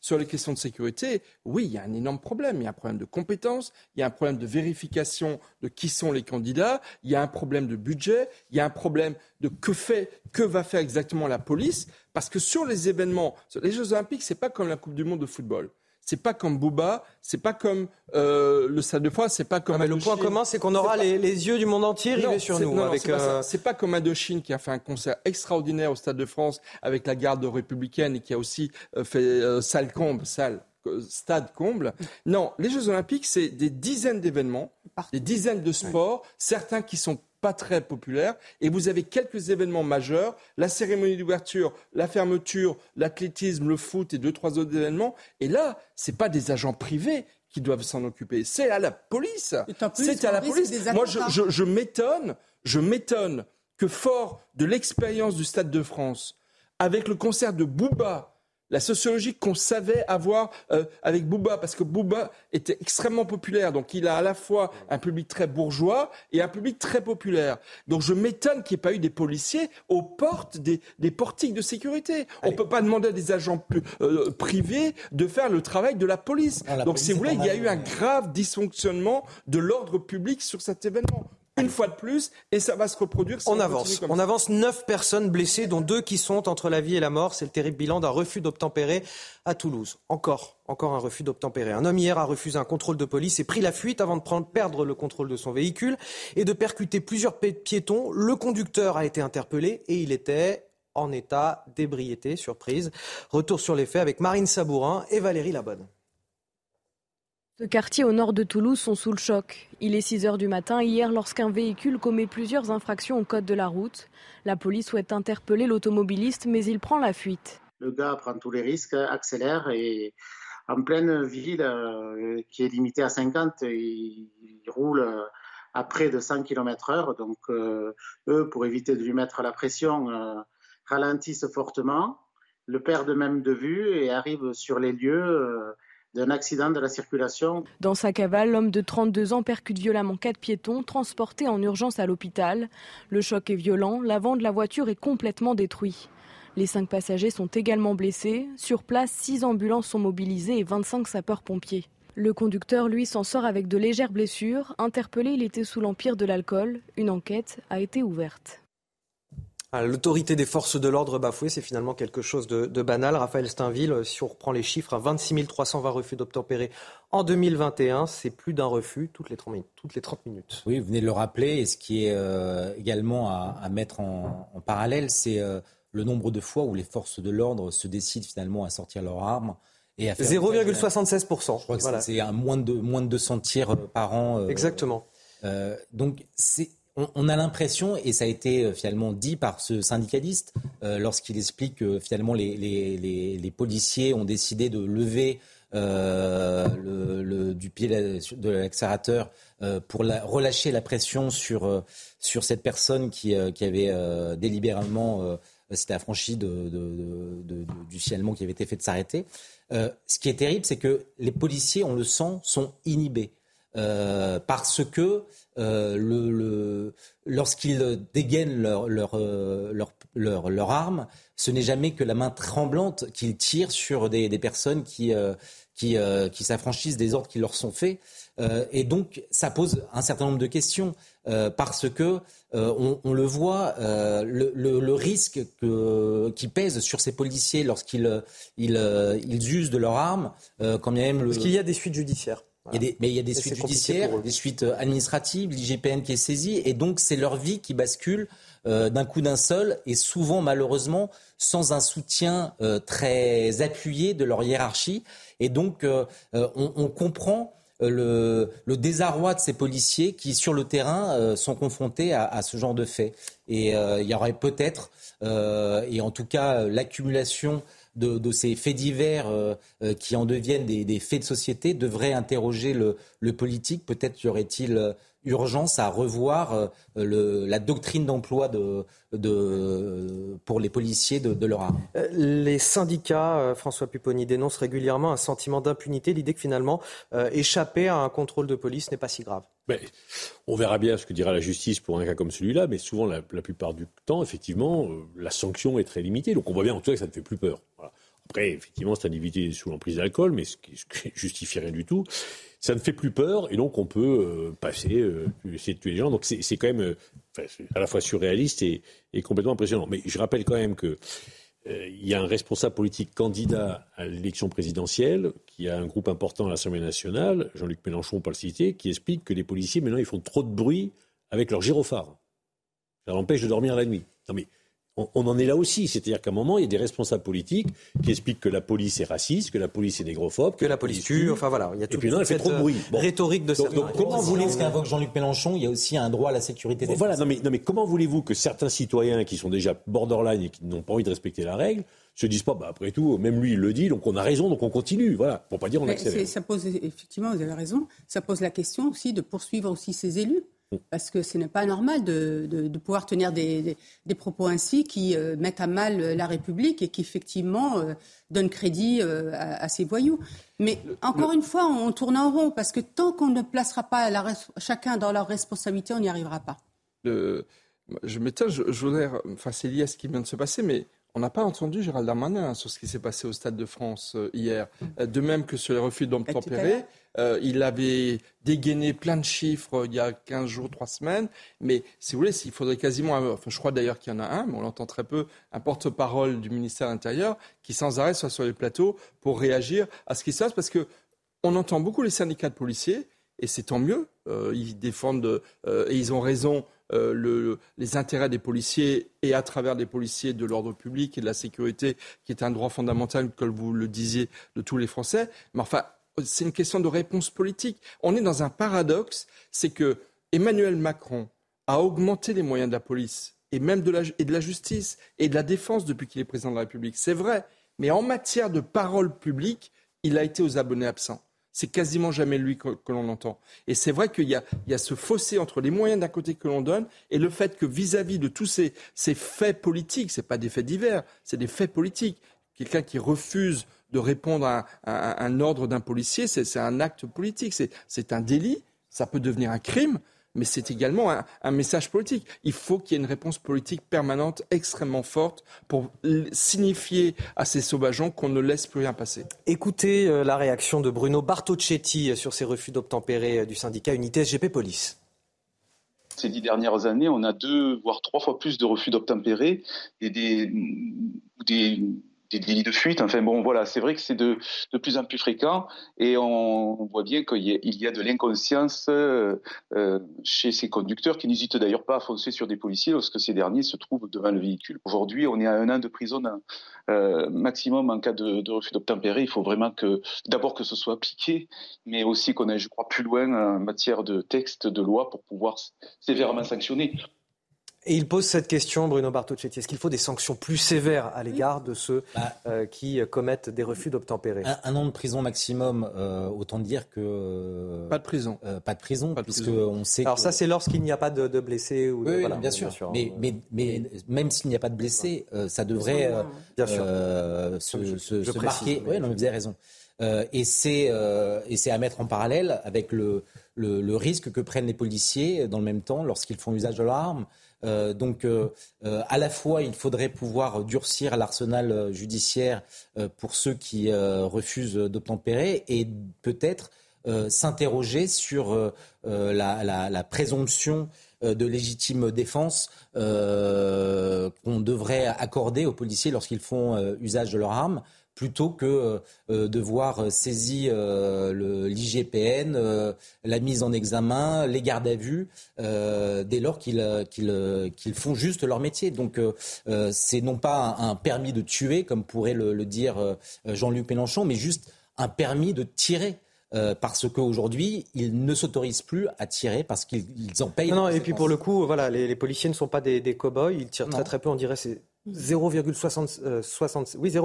sur les questions de sécurité, oui, il y a un énorme problème. Il y a un problème de compétences, il y a un problème de vérification de qui sont les candidats, il y a un problème de budget, il y a un problème de que fait, que va faire exactement la police. Parce que sur les événements, les Jeux Olympiques, c'est pas comme la Coupe du Monde de football c'est pas comme Booba, c'est pas comme euh, le Stade de France, c'est pas comme. Ah, le point commun, c'est qu'on aura les, yeux du monde entier rivés sur nous. avec, euh, c'est pas, comme Indochine qui a fait un concert extraordinaire au Stade de France avec la garde républicaine et qui a aussi euh, fait salle comble, salle stade comble. Non, les Jeux Olympiques, c'est des dizaines d'événements, des dizaines de sports, certains qui sont pas très populaire. Et vous avez quelques événements majeurs, la cérémonie d'ouverture, la fermeture, l'athlétisme, le foot et deux, trois autres événements. Et là, c'est pas des agents privés qui doivent s'en occuper. C'est à la police. C'est à la police. Moi, je, je, je m'étonne, je m'étonne que fort de l'expérience du Stade de France, avec le concert de Booba, la sociologie qu'on savait avoir euh, avec Bouba, parce que Bouba était extrêmement populaire. Donc il a à la fois un public très bourgeois et un public très populaire. Donc je m'étonne qu'il n'y ait pas eu des policiers aux portes des, portiques de sécurité. On ne peut pas demander à des agents euh, privés de faire le travail de la police. Ah, Donc si vous voulez, il y a eu un grave dysfonctionnement de l'ordre public sur cet événement une fois de plus, et ça va se reproduire. on, avance. On avance. Neuf personnes blessées, dont deux qui sont entre la vie et la mort. C'est le terrible bilan d'un refus d'obtempérer à Toulouse. Encore, encore un refus d'obtempérer. Un homme hier a refusé un contrôle de police et pris la fuite avant de prendre, perdre le contrôle de son véhicule et de percuter plusieurs piétons. Le conducteur a été interpellé et il était en état d'ébriété. Surprise. Retour sur les faits avec Marine Sabourin et Valérie Labonne. Ce quartier au nord de Toulouse sont sous le choc. Il est 6 heures du matin hier lorsqu'un véhicule commet plusieurs infractions au code de la route. La police souhaite interpeller l'automobiliste, mais il prend la fuite. Le gars prend tous les risques, accélère et en pleine ville euh, qui est limitée à 50, il, roule à près de 100 km/h. Donc, euh, eux, pour éviter de lui mettre la pression, euh, ralentissent fortement, le perdent même de vue et arrivent sur les lieux d'un accident de la circulation. Dans sa cavale, l'homme de 32 ans percute violemment quatre piétons transportés en urgence à l'hôpital. Le choc est violent, l'avant de la voiture est complètement détruit. Les cinq passagers sont également blessés. Sur place, six ambulances sont mobilisées et 25 sapeurs-pompiers. Le conducteur, lui, s'en sort avec de légères blessures. Interpellé, il était sous l'empire de l'alcool. Une enquête a été ouverte. Ah, l'autorité des forces de l'ordre bafouée, c'est finalement quelque chose de, banal. Raphaël Steinville, si on reprend les chiffres, 26 320 refus d'obtempérer en 2021, c'est plus d'un refus toutes les, 30 minutes, toutes les 30 minutes. Oui, vous venez de le rappeler. Et ce qui est euh, également à, mettre en, parallèle, c'est euh, le nombre de fois où les forces de l'ordre se décident finalement à sortir leurs armes. 0,76%. Je crois que c'est à moins de, moins de 200 tirs par an. Euh, Exactement. donc c'est on, a l'impression, et ça a été euh, finalement dit par ce syndicaliste, euh, lorsqu'il explique que finalement les, policiers ont décidé de lever le, du pied de l'accélérateur pour relâcher la pression sur, sur cette personne qui, qui avait délibérément s'était affranchi de, du signalement qui avait été fait de s'arrêter. ce qui est terrible, c'est que les policiers, on le sent, sont inhibés. Parce que euh, le, lorsqu'ils dégainent leur, leur, euh, leur, leur, arme, ce n'est jamais que la main tremblante qu'ils tirent sur des, des personnes qui, euh, qui, qui s'affranchissent des ordres qui leur sont faits. et donc, ça pose un certain nombre de questions parce que on, le voit, le, le, risque que, qui pèse sur ces policiers lorsqu'ils ils, ils usent de leur arme, quand même. Le... Parce qu'il y a des suites judiciaires mais il y a des suites judiciaires, des suites euh, administratives, l'IGPN qui est saisi, et donc c'est leur vie qui bascule euh, d'un coup d'un seul, et souvent malheureusement sans un soutien euh, très appuyé de leur hiérarchie. Et donc on, comprend le, désarroi de ces policiers qui, sur le terrain, sont confrontés à, ce genre de faits. Et il y aurait peut-être, et en tout cas l'accumulation de, ces faits divers euh, euh, qui en deviennent des, faits de société devrait interroger le, politique. Peut-être y aurait-il euh, urgence à revoir la doctrine d'emploi de, pour les policiers de, leur arme. Les syndicats, François Pupponi, dénoncent régulièrement un sentiment d'impunité, l'idée que finalement échapper à un contrôle de police n'est pas si grave. on verra bien ce que dira la justice pour un cas comme celui-là, mais souvent, la, plupart du temps, effectivement, la sanction est très limitée. Donc on voit bien en tout cas que ça ne fait plus peur. Après, effectivement, cet individu est sous l'emprise d'alcool, mais ce qui, ne justifie rien du tout. Ça ne fait plus peur, et donc on peut euh, passer, euh, essayer de tuer les gens. Donc c'est quand même euh, à la fois surréaliste et, complètement impressionnant. Mais je rappelle quand même que il y a un responsable politique candidat à l'élection présidentielle qui a un groupe important à l'Assemblée nationale, Jean-Luc Mélenchon, pas le citer, qui explique que les policiers maintenant ils font trop de bruit avec leur gyrophare. Ça l'empêche de dormir la nuit. Non mais on, en est là aussi. C'est-à-dire qu'à un moment, il y a des responsables politiques qui expliquent que la police est raciste, que la police est négrophobe, que, la police tue. Enfin voilà, il y a tout. Et puis non, elle fait trop de bruit. Euh, rhétorique de donc, donc comment voulez-vous qu'invoque Jean-Luc Mélenchon Il y a aussi un droit à la sécurité des Voilà, non mais, non mais comment voulez-vous que certains citoyens qui sont déjà borderline et qui n'ont pas envie de respecter la règle se disent pas, bah, après tout, même lui il le dit, donc on a raison, donc on continue, voilà, pour pas dire on accélère. Ça pose effectivement, vous avez raison, ça pose la question aussi de poursuivre aussi ces élus parce que ce n'est pas normal de, pouvoir tenir des, propos ainsi qui euh, mettent à mal la République et qui effectivement euh, donnent crédit euh, à, ces voyous. Mais encore une fois, on tourne en rond parce que tant qu'on ne placera pas chacun dans leur responsabilité, on n'y arrivera pas. je m'étonne, je, voudrais, enfin c'est lié à ce qui vient de se passer, mais on n'a pas entendu Gérald Darmanin sur ce qui s'est passé au Stade de France hier. De même que sur les refus d'obtempérer, euh, il avait dégainé plein de chiffres euh, il y a 15 jours, 3 semaines. Mais si vous voulez, il faudrait quasiment, enfin, je crois d'ailleurs qu'il y en a un, mais on l'entend très peu, un porte-parole du ministère de l'Intérieur qui sans arrêt soit sur les plateaux pour réagir à ce qui se passe. Parce que on entend beaucoup les syndicats de policiers, et c'est tant mieux. Euh, ils défendent, et ils ont raison, les intérêts des policiers et à travers des policiers de l'ordre public et de la sécurité, qui est un droit fondamental, comme vous le disiez, de tous les Français. Mais enfin, c'est une question de réponse politique. On est dans un paradoxe, c'est que Emmanuel Macron a augmenté les moyens de la police et même de la, et de la justice et de la défense depuis qu'il est président de la République. C'est vrai, mais en matière de parole publique, il a été aux abonnés absents. C'est quasiment jamais lui que, l'on entend. Et c'est vrai qu'il y, a, ce fossé entre les moyens d'un côté que l'on donne et le fait que vis-à-vis de tous ces, faits politiques, ce pas des faits divers, c'est des faits politiques. Quelqu'un qui refuse de répondre à, un ordre d'un policier, c'est un acte politique, c'est un délit, ça peut devenir un crime, mais c'est également un, message politique. Il faut qu'il y ait une réponse politique permanente extrêmement forte pour signifier à ces sauvageons qu'on ne laisse plus rien passer. Écoutez euh, la réaction de Bruno Bartocchetti sur ces refus d'obtempérer euh, du syndicat Unité SGP Police ces dix dernières années, on a deux, voire trois fois plus de refus d'obtempérer et des, des, des délits de fuite. Enfin bon, voilà, c'est vrai que c'est de, plus en plus fréquent et on, voit bien qu'il y, a de l'inconscience euh, euh, chez ces conducteurs qui n'hésitent d'ailleurs pas à foncer sur des policiers lorsque ces derniers se trouvent devant le véhicule. Aujourd'hui, on est à un an de prison euh, maximum en cas de, de refus d'obtempérer. Il faut vraiment que d'abord que ce soit appliqué, mais aussi qu'on aille, je crois, plus loin en matière de texte, de loi pour pouvoir sévèrement sanctionner. Et il pose cette question, Bruno Bartocchetti. Est-ce qu'il faut des sanctions plus sévères à l'égard de ceux bah, euh, qui commettent des refus d'obtempérer? un, an de prison maximum, euh, autant dire que... Pas de prison. Euh, pas de prison, puisque on sait Alors ça, c'est lorsqu'il n'y a pas de, blessés ou oui, bien, sûr. Mais, mais, mais, même s'il n'y a pas de blessés, ça devrait bien sûr. se, se, se marquer. Oui, non, vous avez raison. et c'est à mettre en parallèle avec le, le, le, risque que prennent les policiers dans le même temps lorsqu'ils font usage de l'arme. Euh, donc, euh, euh, à la fois, il faudrait pouvoir durcir l'arsenal judiciaire pour ceux qui refusent d'obtempérer et peut-être s'interroger sur la, présomption de légitime défense qu'on devrait accorder aux policiers lorsqu'ils font usage de leur arme plutôt que euh, de voir euh, l'IGPN, euh, la mise en examen, les gardes à vue, dès lors qu'ils font juste leur métier. Donc c'est non pas un, permis de tuer, comme pourrait le, dire Jean-Luc Mélenchon, mais juste un permis de tirer. parce qu'aujourd'hui, ils ne s'autorisent plus à tirer parce qu'ils en payent. Non, et puis pour le coup, voilà, les, policiers ne sont pas des, cow-boys, ils tirent très très peu, on dirait c'est 0,76% euh, oui,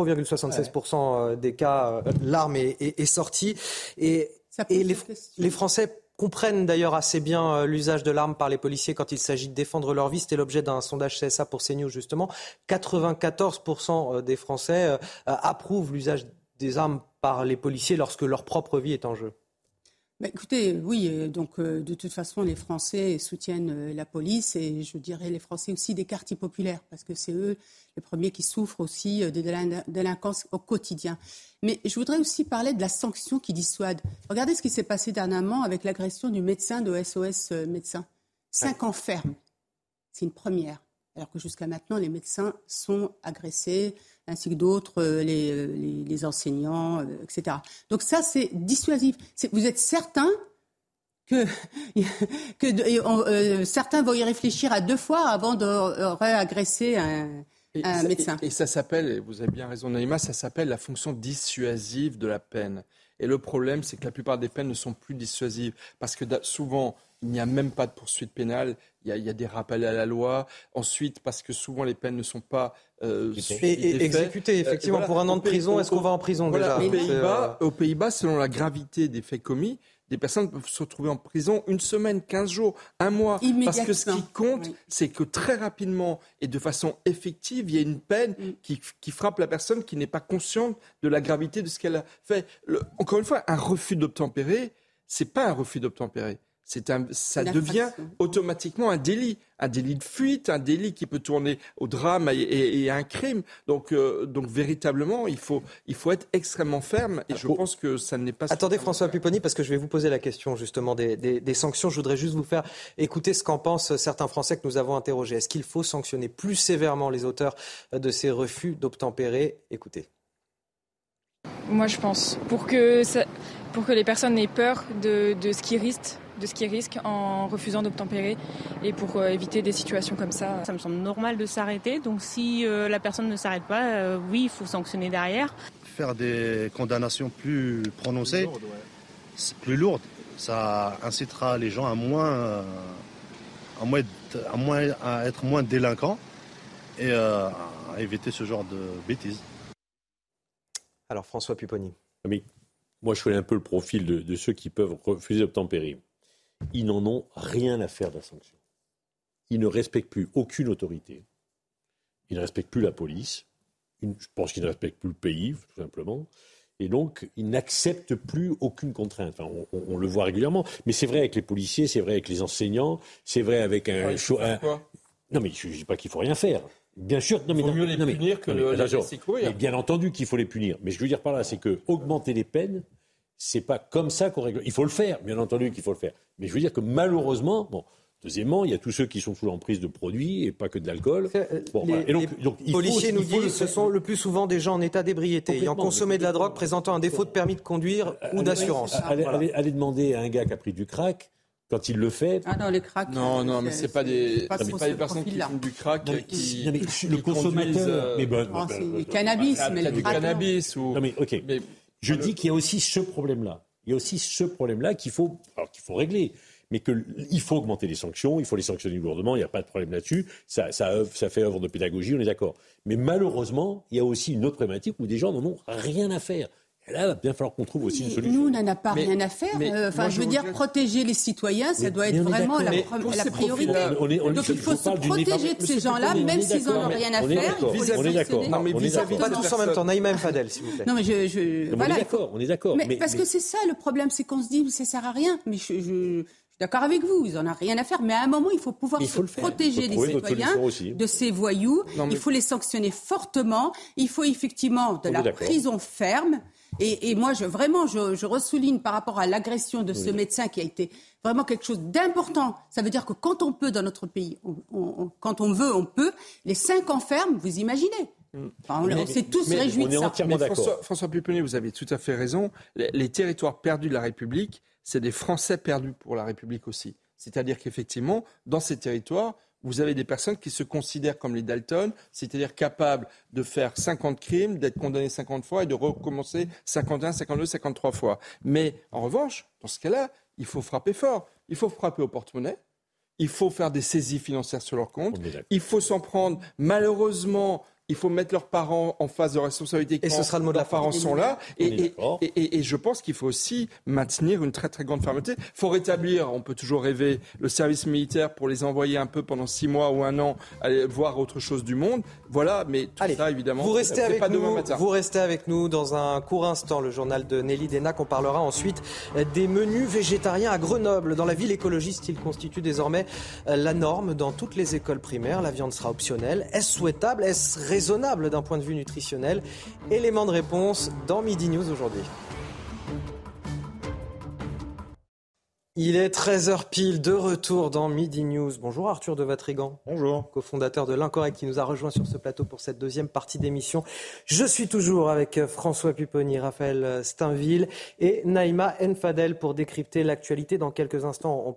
euh, des cas, euh, l'arme est, sortie. Et, les, Français comprennent d'ailleurs assez bien l'usage de l'arme par les policiers quand il s'agit de défendre leur vie. C'était l'objet d'un sondage CSA pour CNews, justement. 94% des Français approuvent l'usage des armes par les policiers lorsque leur propre vie est en jeu. Bah, écoutez, oui, euh, donc euh, de toute façon, les Français soutiennent euh, la police et je dirais les Français aussi des quartiers populaires parce que c'est eux les premiers qui souffrent aussi de la délinquance au quotidien. Mais je voudrais aussi parler de la sanction qui dissuade. Regardez ce qui s'est passé dernièrement avec l'agression du médecin de SOS Médecins. Cinq ans ferme. C'est une première. Alors que jusqu'à maintenant, les médecins sont agressés, ainsi que d'autres, euh, euh, les, les, enseignants, euh, etc. Donc ça, c'est dissuasif. Vous êtes certain que, [LAUGHS] que certains vont y réfléchir à deux fois avant de réagresser un, un médecin. Et, ça s'appelle, vous avez bien raison Naïma, ça s'appelle la fonction dissuasive de la peine. Et le problème, c'est que la plupart des peines ne sont plus dissuasives. Parce que souvent, il n'y a même pas de poursuite pénale, il y, a, des rappels à la loi. Ensuite, parce que souvent les peines ne sont pas euh, exécutées. Effectivement, pour un an de prison, est-ce qu'on va en prison déjà Aux Pays-Bas, selon la gravité des faits commis, des personnes peuvent se retrouver en prison une semaine, quinze jours, un mois. Parce que ce qui compte, c'est que très rapidement et de façon effective, il y a une peine mm. qui, frappe la personne qui n'est pas consciente de la gravité de ce qu'elle a fait. encore une fois, un refus d'obtempérer, c'est pas un refus d'obtempérer ça devient automatiquement un délit, un délit de fuite, un délit qui peut tourner au drame et, à un crime. Donc, euh, donc véritablement, il faut, il faut être extrêmement ferme. Et je pense que ça n'est pas. Attendez, François Pupponi, parce que je vais vous poser la question justement des, des sanctions. Je voudrais juste vous faire écouter ce qu'en pensent certains Français que nous avons interrogés. Est-ce qu'il faut sanctionner plus sévèrement les auteurs de ces refus d'obtempérer? Écoutez. Moi, je pense pour que ça, pour que les personnes aient peur de, de ce qui risque de ce qui risque en refusant d'obtempérer et pour euh, éviter des situations comme ça. Ça me semble normal de s'arrêter. Donc si euh, la personne ne s'arrête pas, euh, oui, il faut sanctionner derrière. Faire des condamnations plus prononcées, plus lourdes, ça incitera les gens à moins, à moins, à moins à être moins délinquants et à éviter ce genre de bêtises. Alors François Pupponi. moi, je connais un peu le profil de, de ceux qui peuvent refuser d'obtempérer ils n'en ont rien à faire de la sanction. Ils ne respectent plus aucune autorité. Ils ne respectent plus la police. Je pense qu'ils ne respectent plus le pays, tout simplement. Et donc, ils n'acceptent plus aucune contrainte. on, le voit régulièrement. Mais c'est vrai avec les policiers, c'est vrai avec les enseignants, c'est vrai avec un... non, mais je ne dis pas qu'il faut rien faire. Bien sûr, non, mais il faut mieux les punir que le, laisser courir. bien entendu qu'il faut les punir. Mais je veux dire par là, c'est que augmenter les peines, c'est pas comme ça qu'on règle. Il faut le faire, bien entendu qu'il faut le faire. Mais je veux dire que malheureusement, bon, Deuxièmement, il y a tous ceux qui sont sous l'emprise de produits et pas que de l'alcool. Euh, les, policiers nous disent que ce sont le plus souvent des gens en état d'ébriété, ayant consommé de la drogue, présentant un défaut de permis de conduire ou d'assurance. Allez, demander à un gars qui a pris du crack. Quand il le fait. Ah non, les cracks. Non, non, mais c'est pas des, pas, pas des personnes qui font du crack qui. Non, mais le consommateur. Euh, mais bon, oh, c'est du cannabis, mais le du cannabis ou. Non, mais ok. Je dis qu'il y a aussi ce problème-là. Il y a aussi ce problème-là qu'il faut, qu'il faut régler. mais qu'il faut augmenter les sanctions, il faut les sanctionner lourdement, il n'y a pas de problème là-dessus. Ça, ça, ça, fait œuvre de pédagogie, on est d'accord. Mais malheureusement, il y a aussi une autre problématique où des gens n'en ont rien à faire. Et là, il va bien falloir qu'on trouve aussi une solution. Nous, on n'en a pas rien à faire. Euh, enfin, je veux dire, protéger les citoyens, ça doit être vraiment la, priorité. Donc il faut se protéger de ces gens-là, même s'ils n'en ont rien à faire. On est d'accord. Non, mais vis-à-vis pas tous en même temps. Naïma Fadel, s'il vous plaît. Non, mais je. On est d'accord, on est d'accord. Mais parce que c'est ça le problème, c'est qu'on se dit, ça sert à rien. Mais je suis d'accord avec vous, ils n'en ont rien à faire, mais à un moment, il faut pouvoir se protéger les citoyens de ces voyous. Il faut les sanctionner fortement. Il faut effectivement de la prison ferme. Et, moi, je, vraiment, je, je ressouligne par rapport à l'agression de ce médecin qui a été vraiment quelque chose d'important. Ça veut dire que quand on peut dans notre pays, quand on veut, on peut. Les cinq enfermes, vous imaginez mm. on, s'est tous réjouis de ça. François, François vous avez tout à fait raison. les territoires perdus de la République, c'est des Français perdus pour la République aussi. C'est-à-dire qu'effectivement, dans ces territoires, vous avez des personnes qui se considèrent comme les Dalton, c'est-à-dire capables de faire 50 crimes, d'être condamnés 50 fois et de recommencer 51, 52, 53 fois. Mais en revanche, dans ce cas-là, il faut frapper fort. Il faut frapper au porte-monnaie. Il faut faire des saisies financières sur leur compte. Il faut s'en prendre, malheureusement, il faut mettre leurs parents en face de responsabilité. Et ce sera le mot de la parents sont là. Et, et, et, je pense qu'il faut aussi maintenir une très très grande fermeté. Il faut rétablir, on peut toujours rêver, le service militaire pour les envoyer un peu pendant six mois ou un an, aller voir autre chose du monde. Voilà, mais tout ça évidemment, vous restez avec pas nous, matin. Vous restez avec nous dans un court instant, le journal de Nelly Denac. On parlera ensuite des menus végétariens à Grenoble. Dans la ville écologiste, il constitue désormais la norme dans toutes les écoles primaires. La viande sera optionnelle. Est-ce souhaitable? Est-ce raisonnable d'un point de vue nutritionnel Élément de réponse dans Midi News aujourd'hui. Il est 13h pile, de retour dans Midi News. Bonjour Arthur de Vatrigan. Bonjour. Cofondateur de l'Incorrect qui nous a rejoint sur ce plateau pour cette deuxième partie d'émission. Je suis toujours avec François Pupponi, Raphaël Steinville et Naïma Enfadel pour décrypter l'actualité. Dans quelques instants, on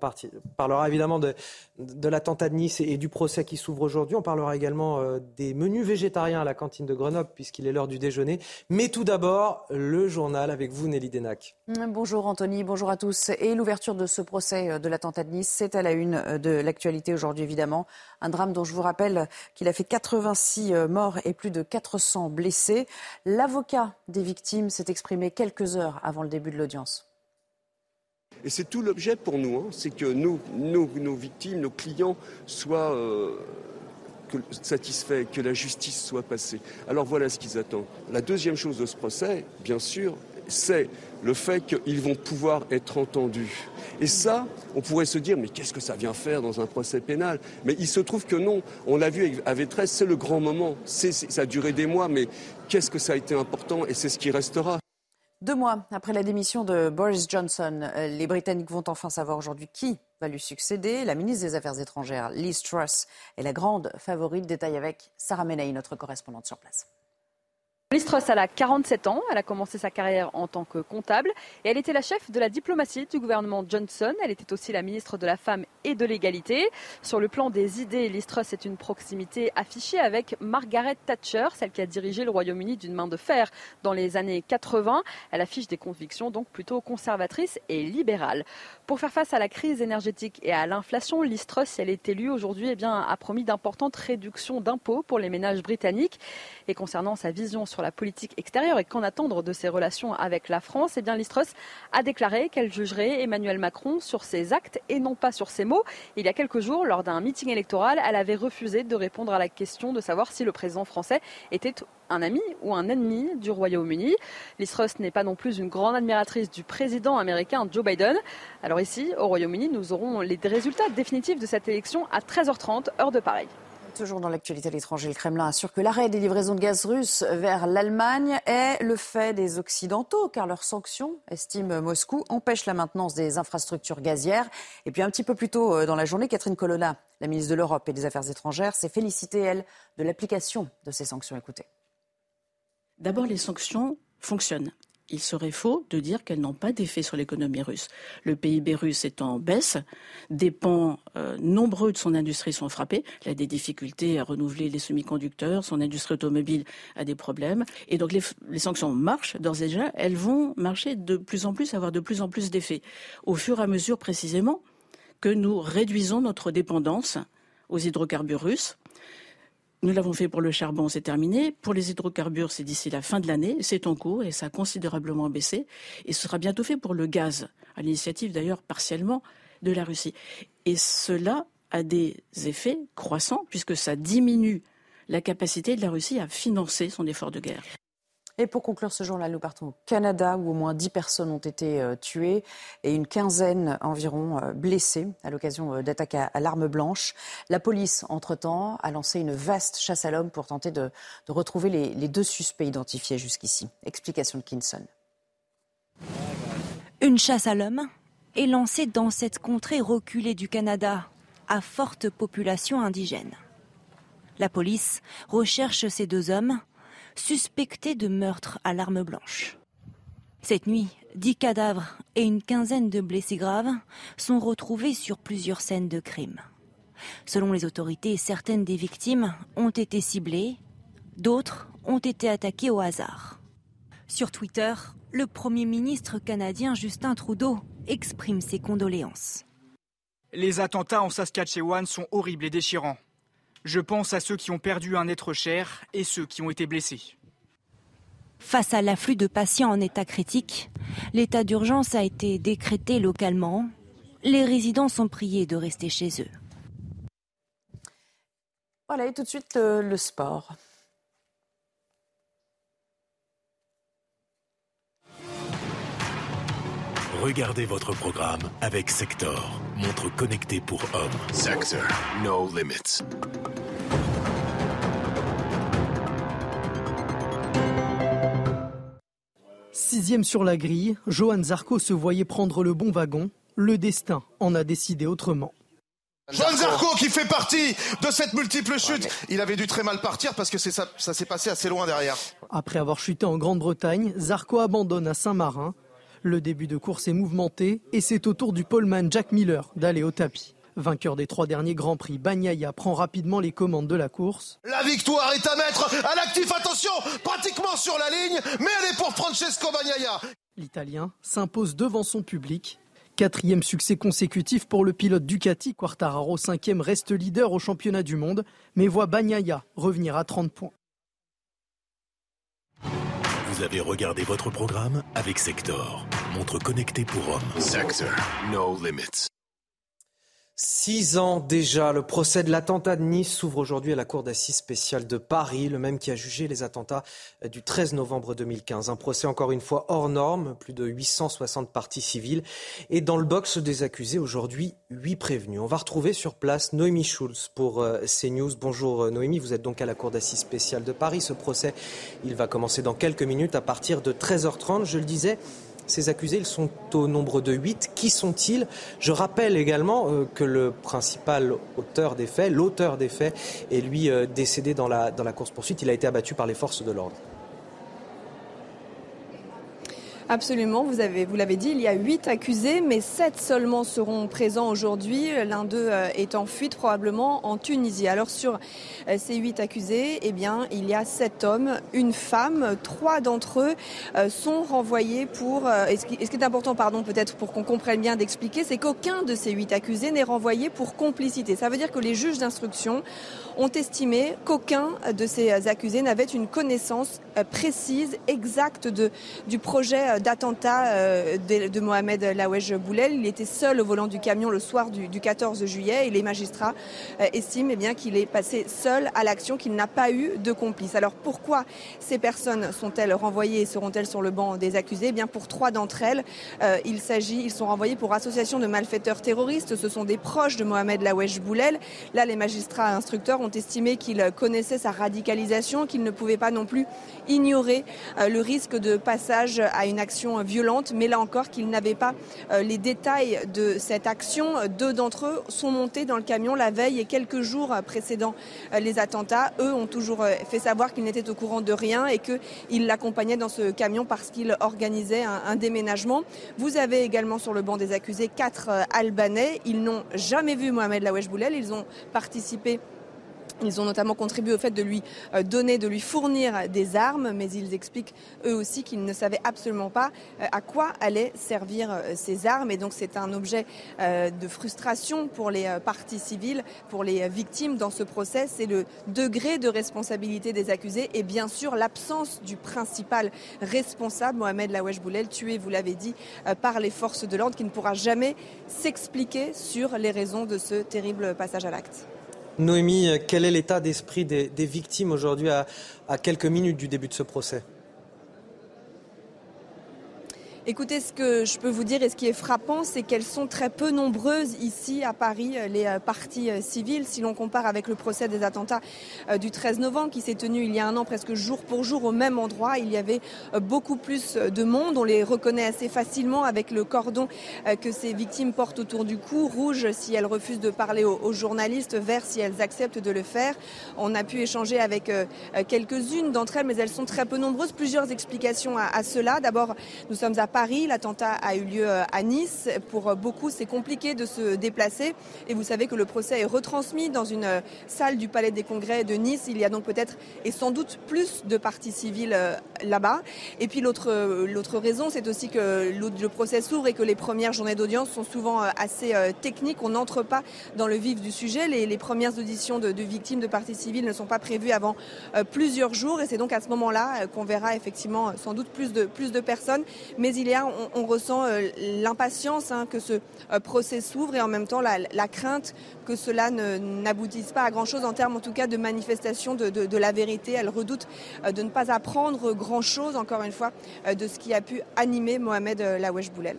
parlera évidemment de, de l'attentat de Nice et, du procès qui s'ouvre aujourd'hui. On parlera également euh, des menus végétariens à la cantine de Grenoble puisqu'il est l'heure du déjeuner. Mais tout d'abord, le journal avec vous Nelly Denac. Bonjour Anthony, bonjour à tous. Et l'ouverture de ce procès euh, de l'attentat de Nice. C'est à la une euh, de l'actualité aujourd'hui, évidemment. Un drame dont je vous rappelle qu'il a fait 86 euh, morts et plus de 400 blessés. L'avocat des victimes s'est exprimé quelques heures avant le début de l'audience. Et c'est tout l'objet pour nous, hein. c'est que nous, nos victimes, nos clients soient satisfaits, que la justice soit passée. Alors voilà ce qu'ils attendent. La deuxième chose de ce procès, bien sûr, c'est le fait qu'ils vont pouvoir être entendus. Et ça, on pourrait se dire, mais qu'est-ce que ça vient faire dans un procès pénal? Mais il se trouve que non. On l'a vu avec 13, c'est le grand moment. ça a duré des mois, mais qu'est-ce que ça a été important et c'est ce qui restera. Deux mois après la démission de Boris Johnson, euh, les Britanniques vont enfin savoir aujourd'hui qui va lui succéder. La ministre des Affaires étrangères, Liz Truss, est la grande favorite. Détail avec Sarah Menaï, notre correspondante sur place. Liz elle a 47 ans, elle a commencé sa carrière en tant que comptable et elle était la chef de la diplomatie du gouvernement Johnson. Elle était aussi la ministre de la Femme et de l'Égalité. Sur le plan des idées, Liz est une proximité affichée avec Margaret Thatcher, celle qui a dirigé le Royaume-Uni d'une main de fer dans les années 80. Elle affiche des convictions donc plutôt conservatrices et libérales. Pour faire face à la crise énergétique et à l'inflation, Liz si elle est élue aujourd'hui, eh a promis d'importantes réductions d'impôts pour les ménages britanniques. Et concernant sa vision sur la politique extérieure et qu'en attendre de ses relations avec la France, eh bien, a déclaré qu'elle jugerait Emmanuel Macron sur ses actes et non pas sur ses mots. Il y a quelques jours, lors d'un meeting électoral, elle avait refusé de répondre à la question de savoir si le président français était un ami ou un ennemi du Royaume-Uni. Liz n'est pas non plus une grande admiratrice du président américain Joe Biden. Alors ici, au Royaume-Uni, nous aurons les résultats définitifs de cette élection à 13h30, heure de Paris. Toujours dans l'actualité à l'étranger, le Kremlin assure que l'arrêt des livraisons de gaz russe vers l'Allemagne est le fait des Occidentaux, car leurs sanctions, estime Moscou, empêchent la maintenance des infrastructures gazières. Et puis un petit peu plus tôt euh, dans la journée, Catherine Colonna, la ministre de l'Europe et des Affaires étrangères, s'est félicitée, elle, de l'application de ces sanctions. Écoutez. D'abord, les sanctions fonctionnent il serait faux de dire qu'elles n'ont pas d'effet sur l'économie russe. Le PIB russe est en baisse, des pans euh, nombreux de son industrie sont frappés. Il a des difficultés à renouveler les semi-conducteurs, son industrie automobile a des problèmes. Et donc les, sanctions marchent d'ores et déjà, elles vont marcher de plus en plus, avoir de plus en plus d'effets. Au fur et à mesure précisément que nous réduisons notre dépendance aux hydrocarbures russes. Nous l'avons fait pour le charbon, c'est terminé. Pour les hydrocarbures, c'est d'ici la fin de l'année, c'est en cours et ça a considérablement baissé. Et ce sera bientôt fait pour le gaz, à l'initiative d'ailleurs partiellement de la Russie. Et cela a des effets croissants puisque ça diminue la capacité de la Russie à financer son effort de guerre. Et pour conclure ce jour-là, nous partons au Canada où au moins 10 personnes ont été euh, tuées et une quinzaine environ euh, blessées à l'occasion euh, d'attaques à, l'arme blanche. La police, entre-temps, a lancé une vaste chasse à l'homme pour tenter de, retrouver les, les, deux suspects identifiés jusqu'ici. Explication de Kinson. Une chasse à l'homme est lancée dans cette contrée reculée du Canada à forte population indigène. La police recherche ces deux hommes suspectés de meurtre à l'arme blanche. Cette nuit, dix cadavres et une quinzaine de blessés graves sont retrouvés sur plusieurs scènes de crime. Selon les autorités, certaines des victimes ont été ciblées, d'autres ont été attaquées au hasard. Sur Twitter, le Premier ministre canadien Justin Trudeau exprime ses condoléances. Les attentats en Saskatchewan sont horribles et déchirants. Je pense à ceux qui ont perdu un être cher et ceux qui ont été blessés. Face à l'afflux de patients en état critique, l'état d'urgence a été décrété localement. Les résidents sont priés de rester chez eux. Voilà, et tout de suite le, sport. Regardez votre programme avec Sector, montre connectée pour hommes. Sector, no limits. Sixième sur la grille, Johan Zarco se voyait prendre le bon wagon. Le destin en a décidé autrement. Johan Zarco qui fait partie de cette multiple chute. Il avait dû très mal partir parce que ça, ça s'est passé assez loin derrière. Après avoir chuté en Grande-Bretagne, Zarco abandonne à Saint-Marin. Le début de course est mouvementé et c'est au tour du poleman Jack Miller d'aller au tapis. Vainqueur des trois derniers Grands Prix, Bagnaia prend rapidement les commandes de la course. La victoire est à mettre à l'actif, attention, pratiquement sur la ligne, mais elle est pour Francesco Bagnaia. L'Italien s'impose devant son public. Quatrième succès consécutif pour le pilote Ducati, Quartararo cinquième reste leader au championnat du monde, mais voit Bagnaia revenir à 30 points. Vous avez regardé votre programme avec Sector, montre connectée pour hommes. Sector, no limits. Six ans déjà, le procès de l'attentat de Nice s'ouvre aujourd'hui à la Cour d'assises spéciale de Paris, le même qui a jugé les attentats du 13 novembre 2015. Un procès encore une fois hors norme, plus de 860 parties civiles. Et dans le box des accusés, aujourd'hui, huit prévenus. On va retrouver sur place Noémie Schulz pour euh, CNews. Bonjour euh, Noémie, vous êtes donc à la Cour d'assises spéciale de Paris. Ce procès, il va commencer dans quelques minutes à partir de 13h30. Je le disais, ces accusés, ils sont au nombre de 8. Qui sont-ils? Je rappelle également euh, que le principal auteur des faits, l'auteur des faits, est lui euh, décédé dans la, dans la course-poursuite. Il a été abattu par les forces de l'ordre. Absolument, vous vous l'avez dit, il y a huit accusés, mais sept seulement seront présents aujourd'hui. L'un d'eux euh, est en fuite probablement en Tunisie. Alors sur euh, ces huit accusés, eh bien, il y a sept hommes, une femme. Trois d'entre eux euh, sont renvoyés pour. Et ce qui est important, pardon, peut-être pour qu'on comprenne bien d'expliquer, c'est qu'aucun de ces huit accusés n'est renvoyé pour complicité. Ça veut dire que les juges d'instruction ont estimé qu'aucun de ces accusés n'avait une connaissance précise, exacte de, du projet d'attentat euh, de, Mohamed Lawesh Boulel. Il était seul au volant du camion le soir du, 14 juillet et les magistrats euh, estiment eh bien qu'il est passé seul à l'action, qu'il n'a pas eu de complice. Alors pourquoi ces personnes sont-elles renvoyées et seront-elles sur le banc des accusés? Eh bien pour trois d'entre elles, euh, il s'agit, ils sont renvoyés pour association de malfaiteurs terroristes. Ce sont des proches de Mohamed Lawesh Boulel. Là, les magistrats instructeurs ont estimé qu'ils connaissaient sa radicalisation, qu'ils ne pouvaient pas non plus ignorer le risque de passage à une action violente, mais là encore qu'ils n'avaient pas euh, les détails de cette action. Deux d'entre eux sont montés dans le camion la veille et quelques jours précédant euh, les attentats. Eux ont toujours euh, fait savoir qu'ils n'étaient au courant de rien et qu'ils l'accompagnaient dans ce camion parce qu'ils organisaient un, déménagement. Vous avez également sur le banc des accusés quatre Albanais. Ils n'ont jamais vu Mohamed Lawesh Boulel. Ils ont participé Ils ont notamment contribué au fait de lui euh, donner, de lui fournir des armes, mais ils expliquent eux aussi qu'ils ne savaient absolument pas euh, à quoi allaient servir euh, ces armes. Et donc c'est un objet de frustration pour les parties civiles, pour les victimes dans ce procès. C'est le degré de responsabilité des accusés et bien sûr l'absence du principal responsable, Mohamed Lawesh Boulel, tué, vous l'avez dit, par les forces de l'ordre, qui ne pourra jamais s'expliquer sur les raisons de ce terrible passage à l'acte. Noémie, quel est l'état d'esprit des, victimes aujourd'hui à quelques minutes du début de ce procès? Écoutez, ce que je peux vous dire et ce qui est frappant, c'est qu'elles sont très peu nombreuses ici à Paris, euh, les euh, parties euh, civiles. Si l'on compare avec le procès des attentats du 13 novembre qui s'est tenu il y a un an presque jour pour jour au même endroit, il y avait beaucoup plus de monde. On les reconnaît assez facilement avec le cordon que ces victimes portent autour du cou, rouge si elles refusent de parler aux journalistes, vert si elles acceptent de le faire. On a pu échanger avec quelques-unes d'entre elles, mais elles sont très peu nombreuses. Plusieurs explications à cela. D'abord, nous sommes à Paris Paris. L'attentat a eu lieu euh, à Nice. Pour euh, beaucoup, c'est compliqué de se déplacer. Et vous savez que le procès est retransmis dans une euh, salle du Palais des Congrès de Nice. Il y a donc peut-être et sans doute plus de parties civiles là-bas. Et puis l'autre raison, c'est aussi que le procès s'ouvre et que les premières journées d'audience sont souvent assez techniques. On n'entre pas dans le vif du sujet. Les, les premières auditions de, de, victimes de parties civiles ne sont pas prévues avant plusieurs jours. Et c'est donc à ce moment-là qu'on verra effectivement sans doute plus de, plus de personnes. Mais on, ressent euh, l'impatience hein, que ce euh, procès s'ouvre et en même temps la, crainte que cela n'aboutisse pas à grand-chose en termes en tout cas de manifestation de, la vérité. Elle redoute euh, de ne pas apprendre grand-chose, encore une fois, de ce qui a pu animer Mohamed Lawesh Boulel.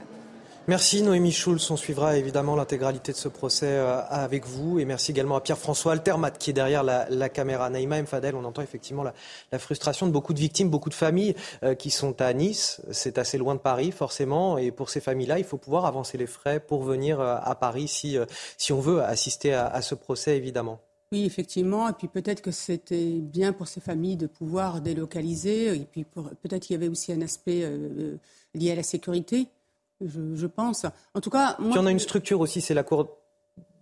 Merci Noémie Schulz. On suivra évidemment l'intégralité de ce procès euh, avec vous. Et merci également à Pierre-François Altermat qui est derrière la, caméra. Naïma M. Fadel, on entend effectivement la, frustration de beaucoup de victimes, beaucoup de familles euh, qui sont à Nice. C'est assez loin de Paris forcément. Et pour ces familles-là, il faut pouvoir avancer les frais pour venir euh, à Paris si, si on veut assister à, ce procès évidemment. Oui, effectivement. Et puis peut-être que c'était bien pour ces familles de pouvoir délocaliser. Et puis peut-être qu'il y avait aussi un aspect lié à la sécurité je, pense. En tout cas, moi, il y en a une structure aussi, c'est la Cour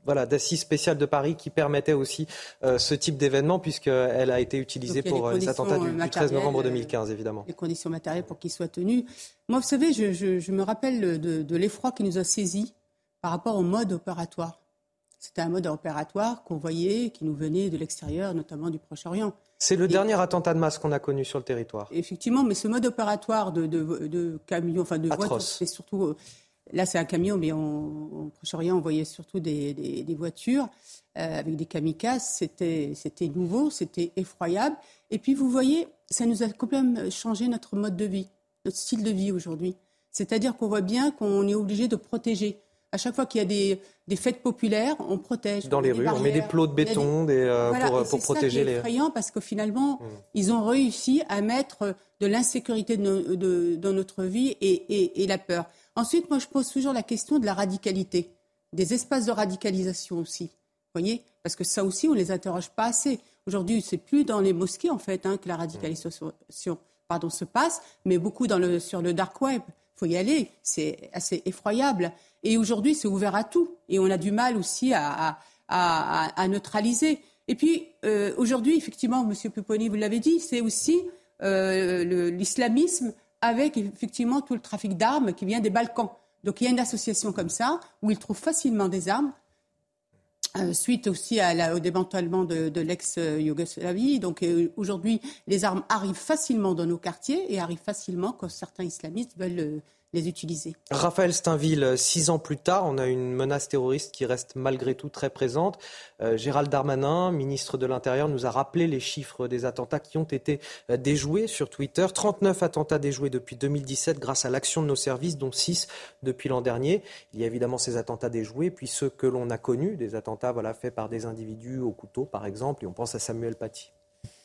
voilà, d'assises spéciale de Paris qui permettait aussi euh, ce type d'événement puisqu'elle a été utilisée pour euh, les attentats du, 13 novembre 2015, évidemment. Les conditions matérielles pour qu'il soit tenu. Moi, vous savez, je, me rappelle de, de l'effroi qui nous a saisis par rapport au mode opératoire. C'était un mode opératoire qu'on voyait, qui nous venait de l'extérieur, notamment du Proche-Orient. C'est le dernier attentat de masse qu'on a connu sur le territoire. Effectivement, mais ce mode opératoire de, de, camions, enfin de voitures, c'est surtout. Euh, là, c'est un camion, mais au Proche-Orient, on voyait surtout des, voitures euh, avec des kamikazes. C'était, c'était nouveau, c'était effroyable. Et puis, vous voyez, ça nous a complètement changé notre mode de vie, notre style de vie aujourd'hui. C'est-à-dire qu'on voit bien qu'on est obligé de protéger. À chaque fois qu'il y a des, fêtes populaires, on protège. Dans les rues, on met des plots de béton euh, pour, protéger les. C'est effrayant parce que finalement, mmh. ils ont réussi à mettre de l'insécurité dans notre vie et, la peur. Ensuite, moi, je pose toujours la question de la radicalité, des espaces de radicalisation aussi. Vous voyez Parce que ça aussi, on ne les interroge pas assez. Aujourd'hui, c'est plus dans les mosquées, en fait, hein, que la radicalisation pardon, se passe, mais beaucoup dans le, sur le dark web. Faut y aller. C'est assez effroyable. Et aujourd'hui, c'est ouvert à tout. Et on a du mal aussi à, neutraliser. Et puis, euh, aujourd'hui, effectivement, M. Pupponi, vous l'avez dit, c'est aussi euh, l'islamisme avec effectivement tout le trafic d'armes qui vient des Balkans. Donc il y a une association comme ça où ils trouvent facilement des armes. Euh, suite aussi au démantèlement de, l'ex-Yougoslavie. Donc aujourd'hui, les armes arrivent facilement dans nos quartiers et arrivent facilement quand certains islamistes veulent les utiliser. Raphaël Steinville, six ans plus tard, on a une menace terroriste qui reste malgré tout très présente. Euh, Gérald Darmanin, ministre de l'Intérieur, nous a rappelé les chiffres des attentats qui ont été euh, déjoués sur Twitter. 39 attentats déjoués depuis 2017 grâce à l'action de nos services, dont 6 depuis l'an dernier. Il y a évidemment ces attentats déjoués, puis ceux que l'on a connus, des attentats voilà, faits par des individus au couteau, par exemple, et on pense à Samuel Paty.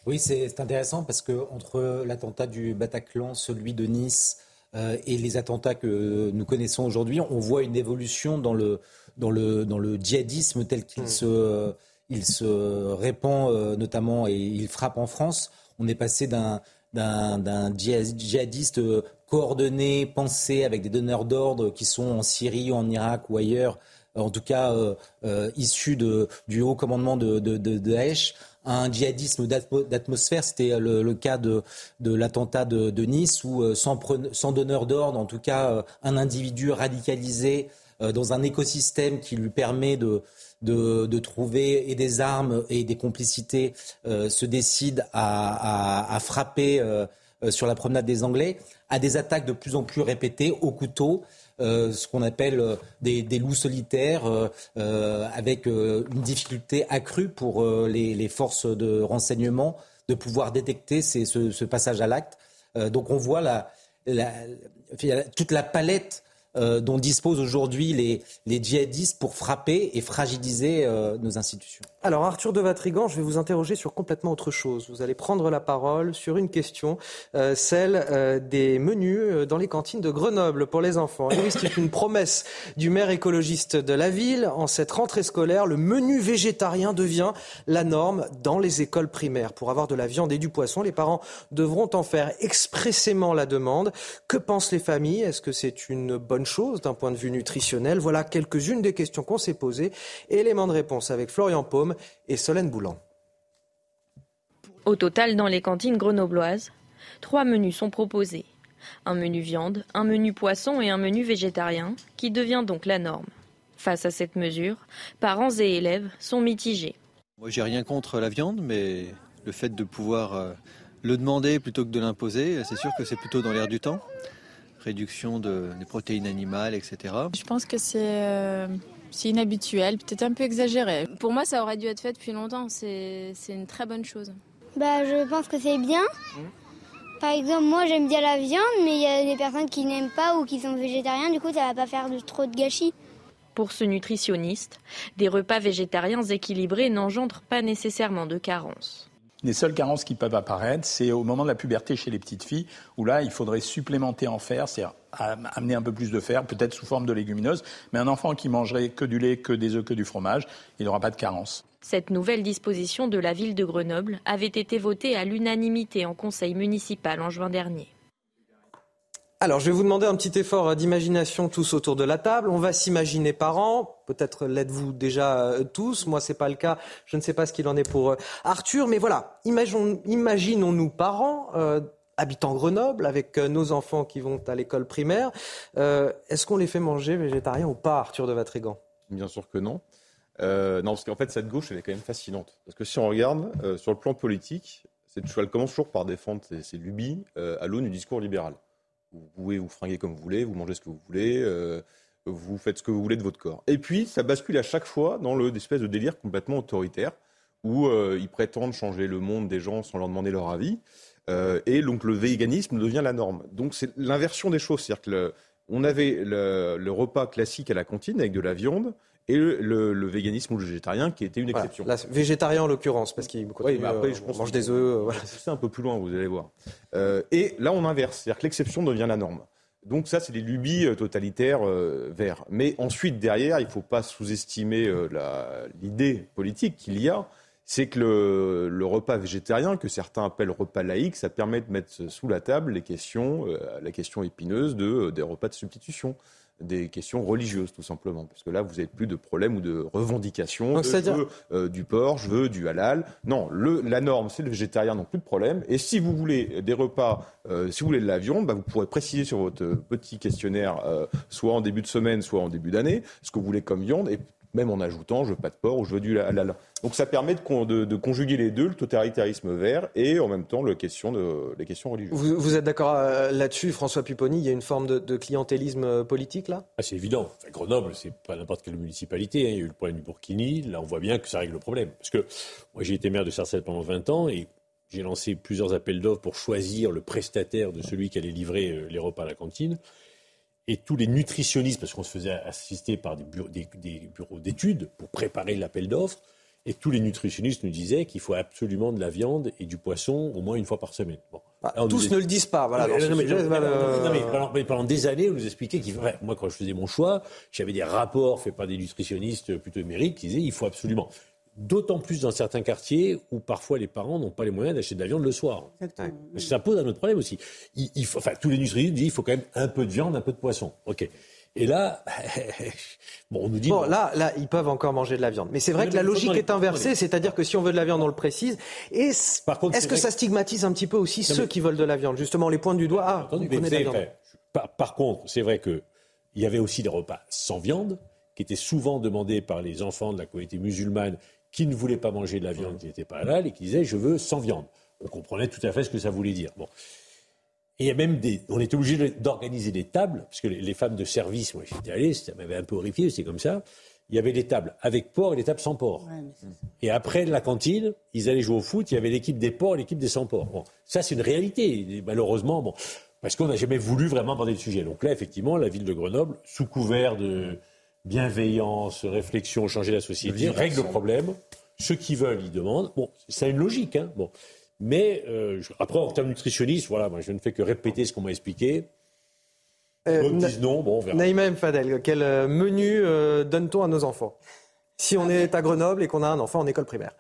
Oui, c'est intéressant parce que entre l'attentat du Bataclan, celui de Nice, euh, et les attentats que nous connaissons aujourd'hui, on voit une évolution dans le, dans le, dans le djihadisme tel qu'il hmm. se, il se répand euh, notamment et il frappe en France. On est passé d'un d'un djihadiste coordonné, pensé avec des donneurs d'ordre qui sont en Syrie, en Irak ou ailleurs, en tout cas issus du haut commandement de, de, de Daesh, un djihadisme d'atmosphère. C'était le, cas de, l'attentat de, Nice où, sans, sans donneur d'ordre, en tout cas, un individu radicalisé dans un écosystème qui lui permet de, trouver des armes et des complicités euh, se décide à, frapper euh, euh, sur la promenade des Anglais, à des attaques de plus en plus répétées au couteau. Ce qu'on appelle des, loups solitaires, avec une difficulté accrue pour les, forces de renseignement de pouvoir détecter ce, passage à l'acte. donc on voit toute la palette euh, dont disposent aujourd'hui les, djihadistes pour frapper et fragiliser euh, nos institutions. Alors Arthur de Vatrigan, je vais vous interroger sur complètement autre chose. Vous allez prendre la parole sur une question, euh, celle des menus dans les cantines de Grenoble pour les enfants. Oui, c'est une promesse du maire écologiste de la ville. En cette rentrée scolaire, le menu végétarien devient la norme dans les écoles primaires. Pour avoir de la viande et du poisson, les parents devront en faire expressément la demande. Que pensent les familles? Est-ce que c'est une bonne chose d'un point de vue nutritionnel Voilà quelques-unes des questions qu'on s'est posées. Éléments de réponse avec Florian Paume et Solène Boulan. Au total, dans les cantines grenobloises, trois menus sont proposés. Un menu viande, un menu poisson et un menu végétarien, qui devient donc la norme. Face à cette mesure, parents et élèves sont mitigés. Moi, j'ai rien contre la viande, mais le fait de pouvoir euh, le demander plutôt que de l'imposer, c'est sûr que c'est plutôt dans l'air du temps réduction de, des protéines animales, etc. Je pense que c'est euh, inhabituel, peut-être un peu exagéré. Pour moi, ça aurait dû être fait depuis longtemps. C'est une très bonne chose. Bah, je pense que c'est bien. Mmh. Par exemple, moi j'aime bien la viande, mais il y a des personnes qui n'aiment pas ou qui sont végétariens, du coup ça va pas faire de, trop de gâchis. Pour ce nutritionniste, des repas végétariens équilibrés n'engendrent pas nécessairement de carence. Les seules carences qui peuvent apparaître, c'est au moment de la puberté chez les petites filles, où là, il faudrait supplémenter en fer, c'est-à-dire amener un peu plus de fer, peut-être sous forme de légumineuses. Mais un enfant qui mangerait que du lait, que des œufs, que du fromage, il n'aura pas de carence. Cette nouvelle disposition de la ville de Grenoble avait été votée à l'unanimité en conseil municipal en juin dernier. Alors, je vais vous demander un petit effort d'imagination tous autour de la table. On va s'imaginer parents. Peut-être l'êtes-vous déjà euh, tous. Moi, c'est pas le cas. Je ne sais pas ce qu'il en est pour euh, Arthur. Mais voilà, imaginons-nous parents. Euh, habitant Grenoble, avec nos enfants qui vont à l'école primaire, est-ce qu'on les fait manger végétarien ou pas, Arthur de Vatrigan? Bien sûr que non. non, parce qu'en fait, cette gauche, elle est quand même fascinante. Parce que si on regarde, sur le plan politique, elle commence toujours par défendre ses, lubies à l'aune du discours libéral. Vous pouvez vous fringuer comme vous voulez, vous mangez ce que vous voulez, euh, vous faites ce que vous voulez de votre corps. Et puis, ça bascule à chaque fois dans l'espèce de délire complètement autoritaire où euh, ils prétendent changer le monde des gens sans leur demander leur avis. Euh, et donc, le véganisme devient la norme. Donc, c'est l'inversion des choses. C'est-à-dire qu'on avait le, repas classique à la cantine avec de la viande et le, véganisme ou le végétarien qui était une exception. végétarien en l'occurrence, parce qu'il oui, après, je mange des œufs. C'est un peu plus loin, vous allez voir. Euh, et là, on inverse, c'est-à-dire que l'exception devient la norme. Donc ça, c'est des lubies euh, totalitaires euh, verts. Mais ensuite, derrière, il ne faut pas sous-estimer l'idée politique qu'il y a. C'est que le, repas végétarien, que certains appellent repas laïque, ça permet de mettre sous la table les questions, la question épineuse de, des repas de substitution des questions religieuses, tout simplement. Parce que là, vous n'avez plus de problème ou de revendication. je veux euh, du porc, je veux du halal. Non, le, la norme, c'est le végétarien, donc plus de problème. Et si vous voulez des repas, euh, si vous voulez de la viande, bah, vous pourrez préciser sur votre petit questionnaire, euh, soit en début de semaine, soit en début d'année, ce que vous voulez comme viande. Et même en ajoutant je veux pas de porc ou je veux du halal. Donc ça permet de, conjuguer les deux, le totalitarisme vert et en même temps le question de, les questions religieuses. Vous, êtes d'accord euh, là-dessus, François Pupponi Il y a une forme de, clientélisme euh, politique là? Ah, C'est évident. Enfin, Grenoble, c'est pas n'importe quelle municipalité. Hein. Il y a eu le problème du Burkini. Là, on voit bien que ça règle le problème. Parce que moi, j'ai été maire de Sarcelles pendant 20 ans et j'ai lancé plusieurs appels d'offres pour choisir le prestataire de celui qui allait livrer euh, les repas à la cantine et tous les nutritionnistes, parce qu'on se faisait assister par des bureaux, d'études pour préparer l'appel d'offres, et tous les nutritionnistes nous disaient qu'il faut absolument de la viande et du poisson au moins une fois par semaine. Bah, tous ne le disent pas. Voilà, mais, pendant, des années, on nous expliquait qu'il moi, quand je faisais mon choix, j'avais des rapports faits par des nutritionnistes plutôt émérites qui disaient il faut absolument. D'autant plus dans certains quartiers où parfois les parents n'ont pas les moyens d'acheter de la viande le soir. Ça pose un autre problème aussi. Il, faut, enfin, tous les nutritionnistes disent qu'il faut quand même un peu de viande, un peu de poisson. Ok. Et là, [LAUGHS] bon, on nous dit. Bon, là, là, ils peuvent encore manger de la viande. Mais c'est vrai que la logique est inversée, c'est-à-dire que si on veut de la viande, on le précise. Et Par contre, est-ce que ça stigmatise un petit peu aussi ceux qui veulent de la viande? Justement, les points du doigt. Ah, on de la viande. Par, contre, c'est vrai qu'il y avait aussi des repas sans viande qui étaient souvent demandés par les enfants de la communauté musulmane qui ne voulaient pas manger de la viande qui n'était pas halal et qui disaient je veux sans viande. On comprenait tout à fait ce que ça voulait dire. Bon. Et il y a même des. On était obligé d'organiser des tables, parce que les, femmes de service, moi j'étais allé, ça m'avait un peu horrifié, c'était comme ça. Il y avait des tables avec porc et des tables sans porc. et après la cantine, ils allaient jouer au foot, il y avait l'équipe des porcs et l'équipe des sans porc. Bon, ça c'est une réalité. malheureusement, bon, parce qu'on n'a jamais voulu vraiment aborder le sujet. Donc là, effectivement, la ville de Grenoble, sous couvert de bienveillance, réflexion, changer la société, règle le problème. Ceux qui veulent, ils demandent. Bon, ça a une logique. Hein. Bon. Mais euh, après, en termes nutritionnistes, voilà, moi, je ne fais que répéter ce qu'on m'a expliqué. Euh, disent non, bon, on verra. Naïma M. Fadel, quel euh, menu euh, donne-t-on à nos enfants? Si on est à Grenoble et qu'on a un enfant en école primaire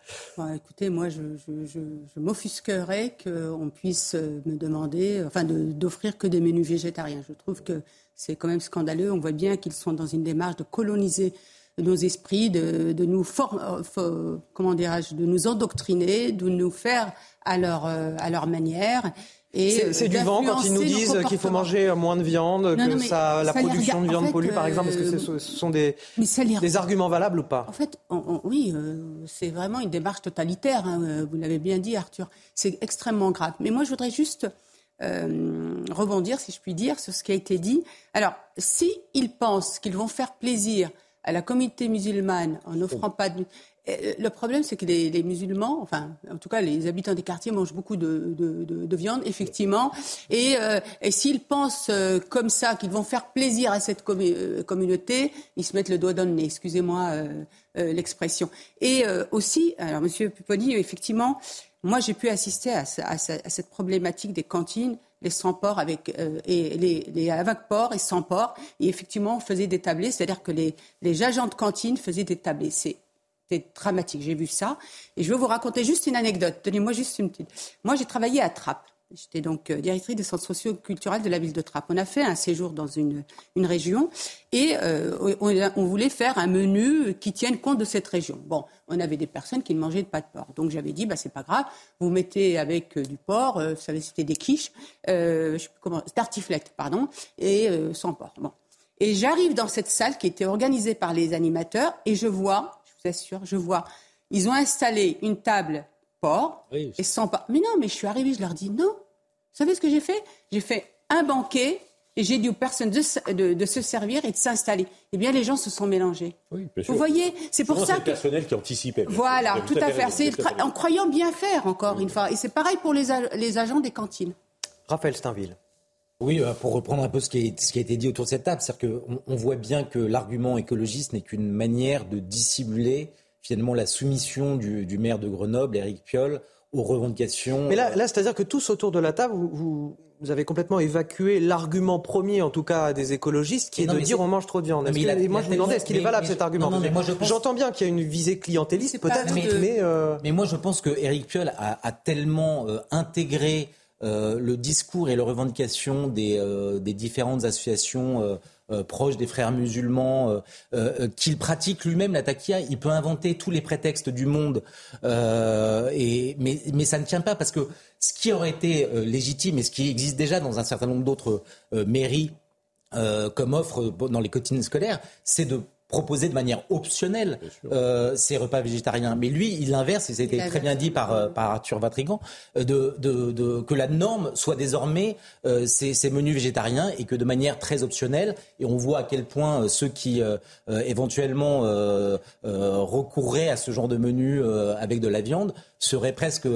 Écoutez, moi, je, je, je, je m'offusquerais qu'on puisse me demander, enfin, d'offrir que des menus végétariens. Je trouve que c'est quand même scandaleux. On voit bien qu'ils sont dans une démarche de coloniser nos esprits, de, de nous comment de nous endoctriner, de nous faire à leur, euh, à leur manière. C'est du vent quand ils nous disent qu'il faut manger moins de viande, que ça, la production de viande pollue, par exemple. Est-ce que ce, sont des, des arguments valables ou pas En fait, oui, euh, c'est vraiment une démarche totalitaire. Hein, vous l'avez bien dit, Arthur. C'est extrêmement grave. Mais moi, je voudrais juste euh, rebondir, si je puis dire, sur ce qui a été dit. Alors, s'ils ils pensent qu'ils vont faire plaisir à la communauté musulmane en n'offrant pas de... Euh, le problème, c'est que les, musulmans, enfin, en tout cas, les habitants des quartiers mangent beaucoup de, viande, effectivement. Et, euh, s'ils pensent euh, comme ça, qu'ils vont faire plaisir à cette communauté, ils se mettent le doigt dans le nez, excusez-moi l'expression. Et aussi, alors, Monsieur Pupponi, effectivement, moi, j'ai pu assister à, cette problématique des cantines les sans ports avec et les, avec porc et sans porc et effectivement on faisait des tablés c'est-à-dire que les, les agents de cantine faisaient des tablés c'est dramatique. J'ai vu ça. Et je vais vous raconter juste une anecdote. Donnez-moi juste une petite. Moi, j'ai travaillé à Trappes. J'étais donc euh, directrice des centres socio-culturels de la ville de Trappes. On a fait un séjour dans une, une région et euh, on, voulait faire un menu qui tienne compte de cette région. Bon, on avait des personnes qui ne mangeaient pas de porc. Donc j'avais dit, bah, c'est pas grave, vous mettez avec euh, du porc, vous savez, c'était des quiches, je sais plus comment, tartiflette, pardon, et sans porc. Bon. Et j'arrive dans cette salle qui était organisée par les animateurs et je vois sûr, je vois. Ils ont installé une table et sans porc. Mais non, mais je suis arrivée, je leur dis non. Vous savez ce que j'ai fait? J'ai fait un banquet et j'ai dit aux personnes de, de, se servir et de s'installer. Eh bien, les gens se sont mélangés. Oui, Vous voyez, c'est pour ça que... le personnel qui anticipait. Voilà, tout, à, fait. En croyant bien faire, encore une fois. Et c'est pareil pour les, les agents des cantines. Raphaël Steinville. Oui, euh, pour reprendre un peu ce qui, ce qui a été dit autour de cette table, c'est-à-dire qu'on on voit bien que l'argument écologiste n'est qu'une manière de dissimuler finalement la soumission du, maire de Grenoble, Éric Piolle, aux revendications. Mais là, là c'est-à-dire que tous autour de la table, vous, vous, avez complètement évacué l'argument premier, en tout cas des écologistes, qui est de dire on mange trop de viande. Mais moi, je me demandais, est-ce qu'il est valable cet argument J'entends bien qu'il y a une visée clientéliste, peut-être, mais, euh, mais, moi, je pense que Éric Piolle a, tellement euh, intégré euh, le discours et les revendications des, euh, des différentes associations euh, proches des frères musulmans, qu'il pratique lui-même la taquia, il peut inventer tous les prétextes du monde, mais, mais ça ne tient pas parce que ce qui aurait été légitime et ce qui existe déjà dans un certain nombre d'autres mairies comme offre dans les cantines scolaires, c'est de proposer de manière optionnelle euh, ces repas végétariens. Mais lui, il l'inverse, et c'était très bien dit par, euh, par Arthur Vatrigan, euh, de, de, de, que la norme soit désormais euh, ces, ces, menus végétariens et que de manière très optionnelle, et on voit à quel point ceux qui éventuellement recourraient à ce genre de menu avec de la viande seraient presque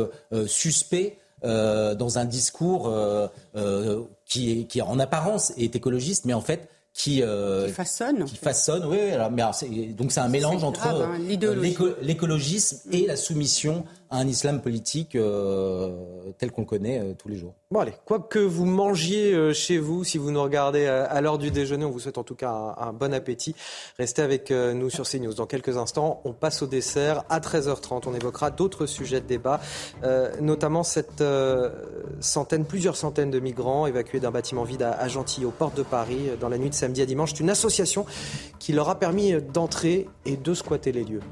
suspects dans un discours qui, est, qui en apparence est écologiste, mais en fait qui, euh, qui façonne. Qui façonne, oui. Alors, mais donc c'est un mélange entre hein, euh, l'écologisme et la soumission à un islam politique euh, tel qu'on le connaît tous les jours. Bon allez, quoi que vous mangiez euh, chez vous, si vous nous regardez euh, à l'heure du déjeuner, on vous souhaite en tout cas un, bon appétit. Restez avec euh, nous sur CNews. Dans quelques instants, on passe au dessert. À 13h30, on évoquera d'autres sujets de débat, notamment cette centaine, plusieurs centaines de migrants évacués d'un bâtiment vide à, Gentilly, aux portes de Paris, dans la nuit de samedi à dimanche. C'est une association qui leur a permis d'entrer et de squatter les lieux.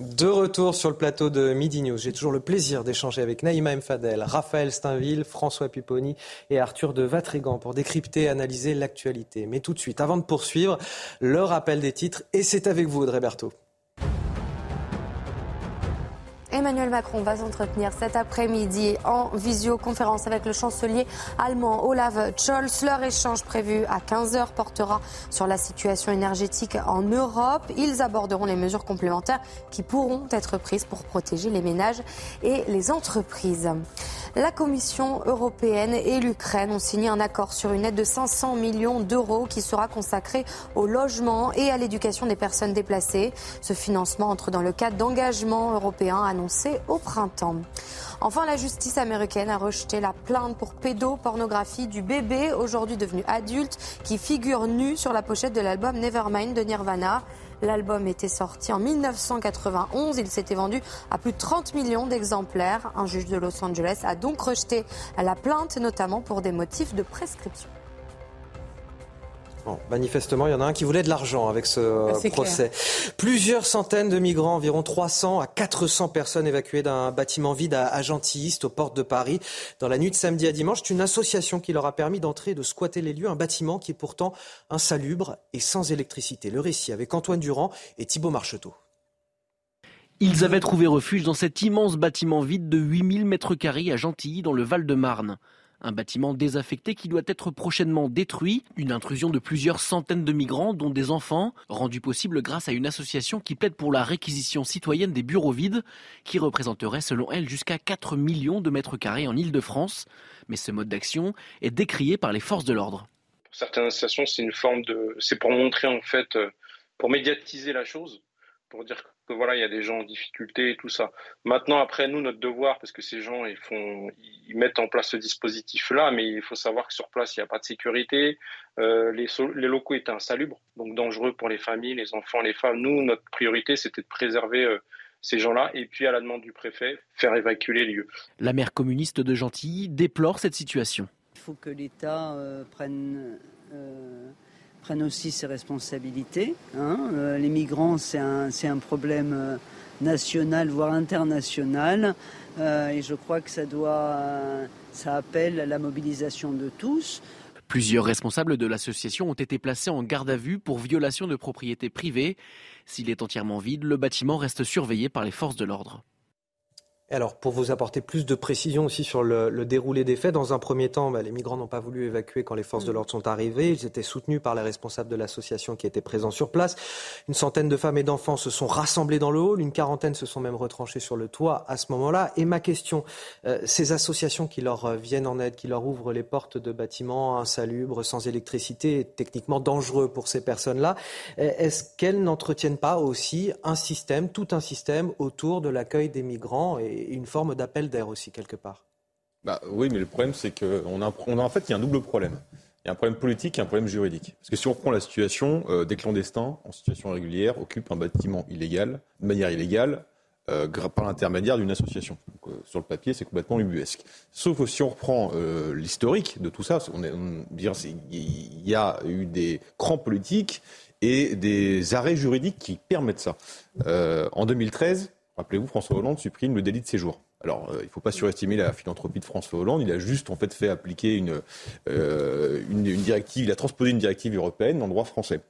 De retour sur le plateau de Midi News, j'ai toujours le plaisir d'échanger avec Naïma Mfadel, Raphaël Steinville, François Pupponi et Arthur de Vatrigan pour décrypter et analyser l'actualité. Mais tout de suite, avant de poursuivre, le rappel des titres et c'est avec vous Audrey Berthaud. Emmanuel Macron va s'entretenir cet après-midi en visioconférence avec le chancelier allemand Olaf Scholz. Leur échange prévu à 15h portera sur la situation énergétique en Europe. Ils aborderont les mesures complémentaires qui pourront être prises pour protéger les ménages et les entreprises. La Commission européenne et l'Ukraine ont signé un accord sur une aide de 500 millions d'euros qui sera consacrée au logement et à l'éducation des personnes déplacées. Ce financement entre dans le cadre d'engagements européens annoncés au printemps. Enfin, la justice américaine a rejeté la plainte pour pédopornographie du bébé, aujourd'hui devenu adulte, qui figure nu sur la pochette de l'album Nevermind de Nirvana. L'album était sorti en 1991. Il s'était vendu à plus de 30 millions d'exemplaires. Un juge de Los Angeles a donc rejeté la plainte, notamment pour des motifs de prescription manifestement, il y en a un qui voulait de l'argent avec ce ah, procès. Plusieurs centaines de migrants, environ 300 à 400 personnes évacuées d'un bâtiment vide à Gentilly, aux portes de Paris, dans la nuit de samedi à dimanche. C'est une association qui leur a permis d'entrer et de squatter les lieux, un bâtiment qui est pourtant insalubre et sans électricité. Le récit avec Antoine Durand et Thibault Marcheteau. Ils avaient trouvé refuge dans cet immense bâtiment vide de 8000 mètres carrés à Gentilly, dans le Val-de-Marne. Un bâtiment désaffecté qui doit être prochainement détruit. Une intrusion de plusieurs centaines de migrants, dont des enfants, rendue possible grâce à une association qui plaide pour la réquisition citoyenne des bureaux vides, qui représenterait selon elle jusqu'à 4 millions de mètres carrés en Ile-de-France. Mais ce mode d'action est décrié par les forces de l'ordre. Pour certaines associations, c'est une forme de. C'est pour montrer en fait, euh, pour médiatiser la chose, pour dire voilà, il y a des gens en difficulté et tout ça. Maintenant, après, nous, notre devoir, parce que ces gens, ils font, ils mettent en place ce dispositif-là, mais il faut savoir que sur place, il n'y a pas de sécurité. Euh, les, les, locaux étaient insalubres, donc dangereux pour les familles, les enfants, les femmes. Nous, notre priorité, c'était de préserver euh, ces gens-là et puis, à la demande du préfet, faire évacuer les lieux. La maire communiste de Gentilly déplore cette situation. Il faut que l'État euh, prenne prennent aussi ses responsabilités. Hein. Euh, les migrants, c'est un, un, problème euh, national, voire international. Euh, et je crois que ça, doit, ça appelle à la mobilisation de tous. Plusieurs responsables de l'association ont été placés en garde à vue pour violation de propriété privée. S'il est entièrement vide, le bâtiment reste surveillé par les forces de l'ordre alors, pour vous apporter plus de précision aussi sur le, déroulé des faits, dans un premier temps, bah, les migrants n'ont pas voulu évacuer quand les forces de mm. l'ordre sont arrivées. Ils étaient soutenus par les responsables de l'association qui étaient présents sur place. Une centaine de femmes et d'enfants se sont rassemblés dans le hall. Une quarantaine se sont même retranchés sur le toit à ce moment-là. Et ma question, euh, ces associations qui leur euh, viennent en aide, qui leur ouvrent les portes de bâtiments insalubres, sans électricité, techniquement dangereux pour ces personnes-là, euh, est-ce qu'elles n'entretiennent pas aussi un système, tout un système autour de l'accueil des migrants et une forme d'appel d'air aussi, quelque part. Bah, oui, mais le problème, c'est qu'on a, on en fait, il y a un double problème. Il y a un problème politique et un problème juridique. Parce que si on reprend la situation, euh, des clandestins en situation régulière occupent un bâtiment illégal, de manière illégale, euh, par l'intermédiaire d'une association. Euh, sur le papier, c'est complètement ubuesque. Sauf que si on reprend l'historique de tout ça, on il y a eu des crans politiques et des arrêts juridiques qui permettent ça. en 2013, Rappelez-vous, François Hollande supprime le délit de séjour. Alors, euh, il ne faut pas surestimer la philanthropie de François Hollande. Il a juste en fait fait appliquer une, euh, directive, il a transposé une directive européenne le droit français.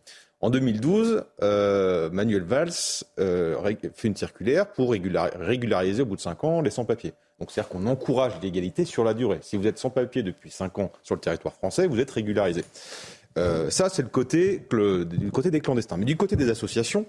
En 2012, euh, Manuel Valls fait une circulaire pour régulariser au bout de 5 ans les sans-papiers. Donc, c'est-à-dire qu'on encourage l'égalité sur la durée. Si vous êtes sans-papier depuis 5 ans sur le territoire français, vous êtes régularisé. ça, c'est le côté, le, côté des clandestins. Mais du côté des associations,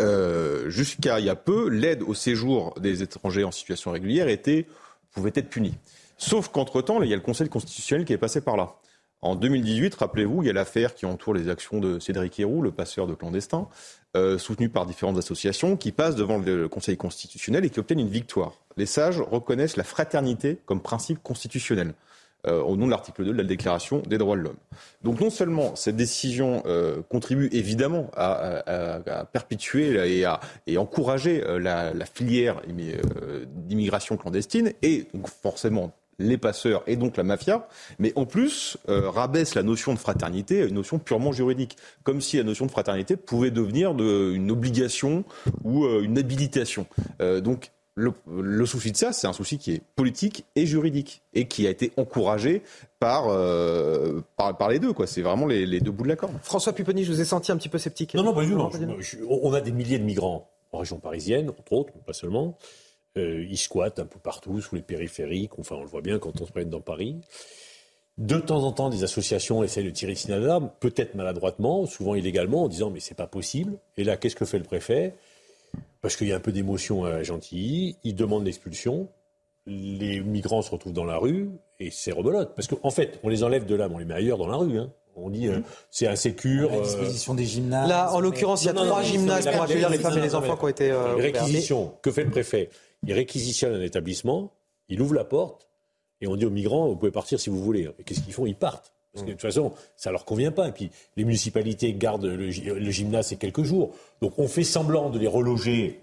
euh, jusqu'à il y a peu, l'aide au séjour des étrangers en situation régulière était, pouvait être punie. Sauf qu'entre-temps, il y a le Conseil constitutionnel qui est passé par là. En 2018, rappelez-vous, il y a l'affaire qui entoure les actions de Cédric Héroux, le passeur de clandestins, euh, soutenu par différentes associations, qui passe devant le Conseil constitutionnel et qui obtiennent une victoire. Les sages reconnaissent la fraternité comme principe constitutionnel. Euh, au nom de l'article 2 de la Déclaration des droits de l'homme. Donc non seulement cette décision euh, contribue évidemment à, perpétuer et à encourager euh, la, filière d'immigration clandestine et donc forcément les passeurs et donc la mafia, mais en plus rabaisse la notion de fraternité à une notion purement juridique, comme si la notion de fraternité pouvait devenir de, une obligation ou une habilitation. Donc le, le, souci de ça, c'est un souci qui est politique et juridique et qui a été encouragé par, euh, par, par, les deux. Quoi. C'est vraiment les, les, deux bouts de la corde. François Pupponi, je vous ai senti un petit peu sceptique. Non, non, pas du tout. On a des milliers de migrants en région parisienne, entre autres, mais pas seulement. Euh, ils squattent un peu partout, sous les périphériques. Enfin, on le voit bien quand on se promène dans Paris. De temps en temps, des associations essayent de tirer le signal d'alarme, peut-être maladroitement, souvent illégalement, en disant mais c'est pas possible. Et là, qu'est-ce que fait le préfet? Parce qu'il y a un peu d'émotion à Gentilly, il demande l'expulsion, les migrants se retrouvent dans la rue, et c'est rebelote. Parce qu'en en fait, on les enlève de là, mais on les met ailleurs dans la rue. Hein. On dit, euh, c'est insécure. À la disposition des gymnases. Là, en l'occurrence, il y a trois gymnases pour accueillir les femmes et les enfants qui ont été. Euh, réquisition. Que fait le préfet? Il réquisitionne un établissement, il ouvre la porte, et on dit aux migrants, vous pouvez partir si vous voulez. Et qu'est-ce qu'ils font? Ils partent. Parce que de toute façon, ça leur convient pas. Et puis, les municipalités gardent le, le gymnase c'est quelques jours. Donc, on fait semblant de les reloger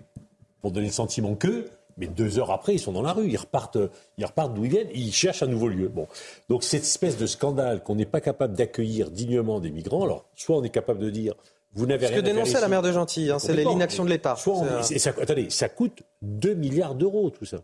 pour donner le sentiment qu'eux, mais deux heures après, ils sont dans la rue. Ils repartent, ils repartent d'où ils viennent. Ils cherchent un nouveau lieu. Bon. Donc, cette espèce de scandale qu'on n'est pas capable d'accueillir dignement des migrants, alors, soit on est capable de dire, vous n'avez rien Ce que dénonçait la maire de Gentilly, hein, c'est l'inaction de l'État. Ça, attendez, ça coûte 2 milliards d'euros, tout ça.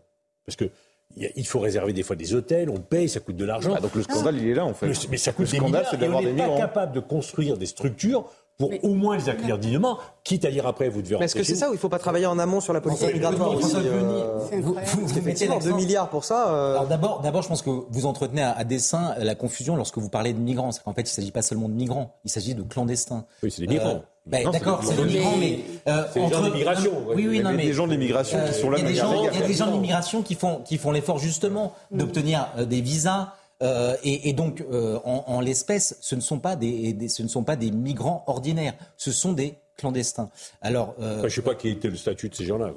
Parce que il faut réserver des fois des hôtels, on paye, ça coûte de l'argent. Ah, donc le scandale, ah. il est là en fait. Le, mais ça coûte le des scandale, milliards. Et on n'est pas capable de construire des structures pour mais, au moins les accueillir dignement, quitte à dire après, vous devez Mais est-ce que c'est ça où il ne faut pas travailler en amont sur la politique migratoire aussi euh, vous, vous, vous mettez 2 milliards pour ça. Euh... Alors d'abord, d'abord, je pense que vous entretenez à, à, dessein la confusion lorsque vous parlez de migrants. En fait, il ne s'agit pas seulement de migrants, il s'agit de clandestins. Oui, c'est des migrants. Euh, ben, D'accord, c'est des migrants, mais euh, c'est des gens d'immigration. Oui, oui, non, mais des gens de l'immigration qui sont là. Il y a des gens, il y a des gens de l'immigration qui font qui font l'effort justement d'obtenir des visas. Euh, et, et, donc, euh, en, en l'espèce, ce ne sont pas des, des, ce ne sont pas des migrants ordinaires, ce sont des clandestins. Alors, euh, enfin, je sais pas qui était le statut de ces gens-là.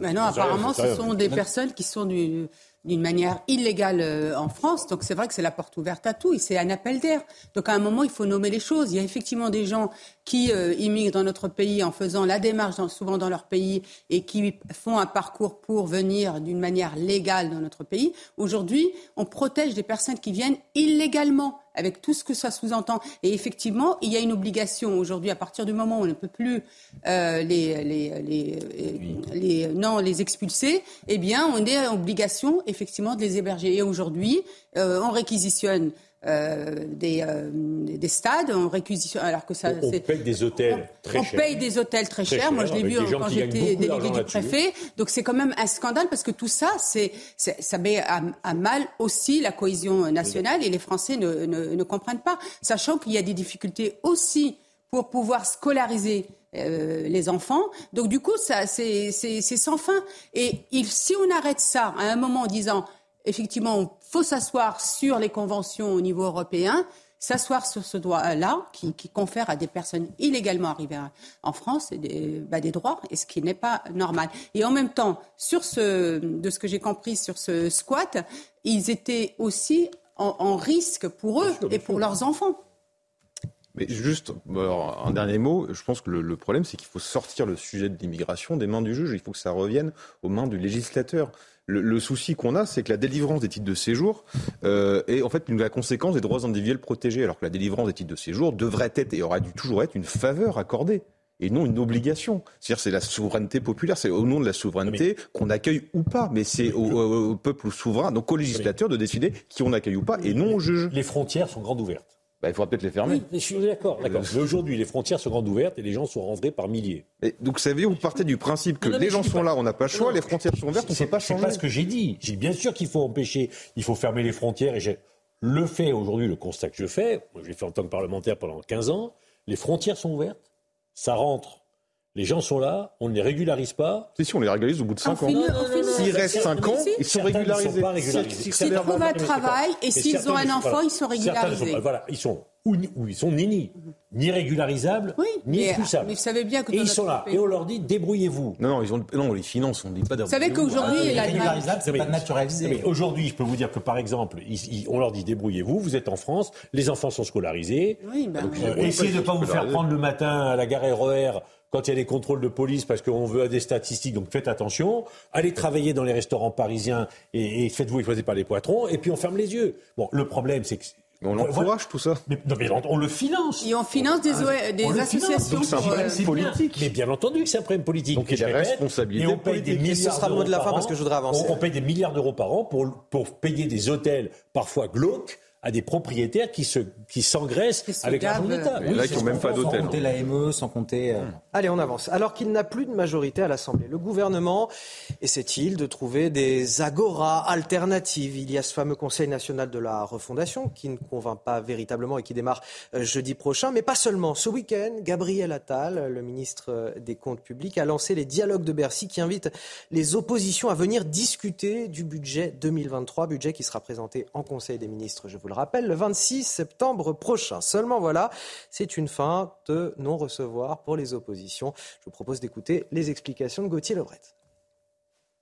Mais non, apparemment, ce sont des personnes qui sont du d'une manière illégale euh, en France. Donc c'est vrai que c'est la porte ouverte à tout c'est un appel d'air. Donc à un moment, il faut nommer les choses. Il y a effectivement des gens qui euh, immigrent dans notre pays en faisant la démarche souvent dans leur pays et qui font un parcours pour venir d'une manière légale dans notre pays. Aujourd'hui, on protège des personnes qui viennent illégalement avec tout ce que ça sous-entend. Et effectivement, il y a une obligation aujourd'hui, à partir du moment où on ne peut plus euh, les, les, les, les, non, les expulser, eh bien, on est en obligation, effectivement, de les héberger. Et aujourd'hui, euh, on réquisitionne euh, des, euh, des stades, on réquisitionne alors que ça. On, on paye des hôtels on, très on chers. On paye des hôtels très, chers. Moi, je l'ai vu quand j'étais délégué du préfet. Donc, c'est quand même un scandale parce que tout ça, c'est, ça met à, à, mal aussi la cohésion nationale et les Français ne, ne, ne comprennent pas, sachant qu'il y a des difficultés aussi pour pouvoir scolariser euh, les enfants. Donc du coup, ça, c'est, sans fin. Et il, si on arrête ça à un moment en disant, effectivement, il faut s'asseoir sur les conventions au niveau européen, s'asseoir sur ce droit-là qui, qui, confère à des personnes illégalement arrivées en France des, bah, des droits, et ce qui n'est pas normal. Et en même temps, sur ce, de ce que j'ai compris sur ce squat, ils étaient aussi en, en risque pour eux et pour leurs enfants. Mais juste un dernier mot, je pense que le, le problème, c'est qu'il faut sortir le sujet de l'immigration des mains du juge. Il faut que ça revienne aux mains du législateur. Le, le souci qu'on a, c'est que la délivrance des titres de séjour euh, est en fait une, la conséquence des droits individuels protégés, alors que la délivrance des titres de séjour devrait être et aurait dû toujours être une faveur accordée et non une obligation. C'est-à-dire c'est la souveraineté populaire, c'est au nom de la souveraineté qu'on accueille ou pas, mais c'est au, au, au, peuple souverain, donc au législateur de décider qui on accueille ou pas, et non au juge. Les frontières sont grandes ouvertes. Bah, il faudra peut-être les fermer. Oui, je suis d'accord. d'accord. Mais aujourd'hui, les frontières sont grandes ouvertes et les gens sont rentrés par milliers. Et donc, vous savez, vous partez du principe que non, non, les gens sont pas... là, on n'a pas le choix, non, les frontières sont ouvertes, on ne peut pas changer. C'est pas ce que j'ai dit. J'ai bien sûr qu'il faut empêcher, il faut fermer les frontières. Et j'ai le fait aujourd'hui, le constat que je fais, moi je l'ai fait en tant que parlementaire pendant 15 ans, les frontières sont ouvertes, ça rentre Les gens sont là, on ne les régularise pas. Si, si, on les régularise au bout de 5 ans. S'ils restent 5 ans, ils sont régularisés. S'ils trouvent un travail et s'ils ont un enfant, ils sont régularisés. Voilà, ils sont où, ils sont ni, ni, régularisables, ni expulsables. Mais vous savez bien que et ils sont là. Et on leur dit débrouillez-vous. Non, non, ils ont, non, les finances, on ne dit pas Vous savez qu'aujourd'hui, la régularisable, c'est pas naturalisé. Aujourd'hui, je peux vous dire que par exemple, on leur dit débrouillez-vous, vous êtes en France, les enfants sont scolarisés. Oui, ben, euh, essayez de ne pas vous faire prendre le matin à la gare RER quand il y a des contrôles de police parce qu'on veut des statistiques, donc faites attention. Allez travailler dans les restaurants parisiens et, faites-vous exploser par les poitrons, et puis on ferme les yeux. Bon, le problème, c'est que on l'encourage tout ça. Mais, non, mais on le finance. Et on finance des, ah, des associations. c'est un problème politique. Mais bien entendu que c'est un problème politique. Donc il y a des responsabilités. Et on paye des milliards ce sera le mot de la fin parce que je voudrais avancer. On, on paye des milliards d'euros par an pour, pour payer des hôtels parfois glauques à des propriétaires qui se qui s'engraissent avec l'argent de l'État. Oui, là, qui n'ont même pas d'hôtel. Sans compter l'AME, sans compter. Euh, Allez, on avance. Alors qu'il n'a plus de majorité à l'Assemblée, le gouvernement essaie-t-il de trouver des agoras alternatives? Il y a ce fameux Conseil national de la refondation qui ne convainc pas véritablement et qui démarre euh, jeudi prochain, mais pas seulement. Ce week-end, Gabriel Attal, le ministre euh, des Comptes publics, a lancé les dialogues de Bercy qui invitent les oppositions à venir discuter du budget 2023, budget qui sera présenté en Conseil des ministres, je vous le rappelle, le 26 septembre prochain. Seulement voilà, c'est une fin de non-recevoir pour les oppositions. Je vous propose d'écouter les explications de Gauthier Lebret.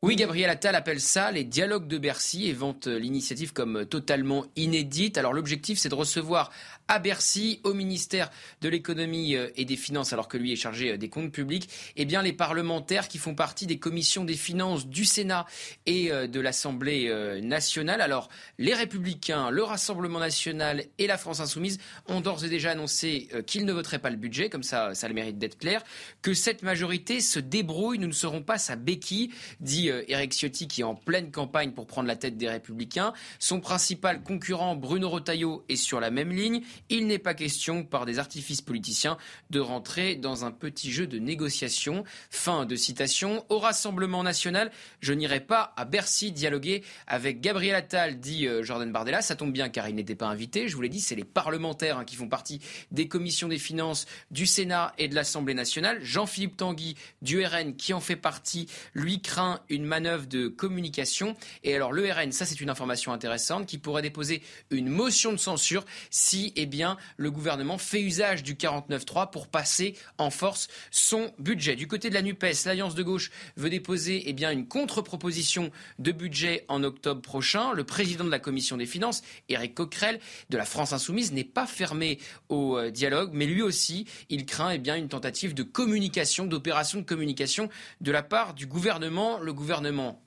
Oui, Gabriel Attal appelle ça les dialogues de Bercy et vante l'initiative comme totalement inédite. Alors l'objectif, c'est de recevoir à Bercy, au ministère de l'économie euh, et des finances, alors que lui est chargé euh, des comptes publics, eh bien les parlementaires qui font partie des commissions des finances du Sénat et euh, de l'Assemblée nationale. Alors les Républicains, le Rassemblement national et la France insoumise ont d'ores et déjà annoncé qu'ils ne voteraient pas le budget, comme ça, ça le mérite d'être clair, que cette majorité se débrouille, nous ne serons pas sa béquille, dit Éric Ciotti qui est en pleine campagne pour prendre la tête des Républicains. Son principal concurrent, Bruno Retailleau, est sur la même ligne. Il n'est pas question, par des artifices politiciens, de rentrer dans un petit jeu de négociation. Fin de citation. Au Rassemblement national, je n'irai pas à Bercy dialoguer avec Gabriel Attal, dit euh, Jordan Bardella. Ça tombe bien car il n'était pas invité. Je vous l'ai dit, c'est les parlementaires hein, qui font partie des commissions des finances du Sénat et de l'Assemblée nationale. Jean-Philippe Tanguy du RN, qui en fait partie, lui craint une manœuvre de communication. Et alors le RN, ça c'est une information intéressante, qui pourrait déposer une motion de censure si, eh bien, le gouvernement fait usage du 49.3 pour passer en force son budget. Du côté de la NUPES, l'Alliance de gauche veut déposer eh bien, une contre-proposition de budget en octobre prochain. Le président de la Commission des finances, Éric Coquerel, de la France Insoumise, n'est pas fermé au euh, dialogue, mais lui aussi, il craint eh bien, une tentative de communication, d'opération de communication de la part du gouvernement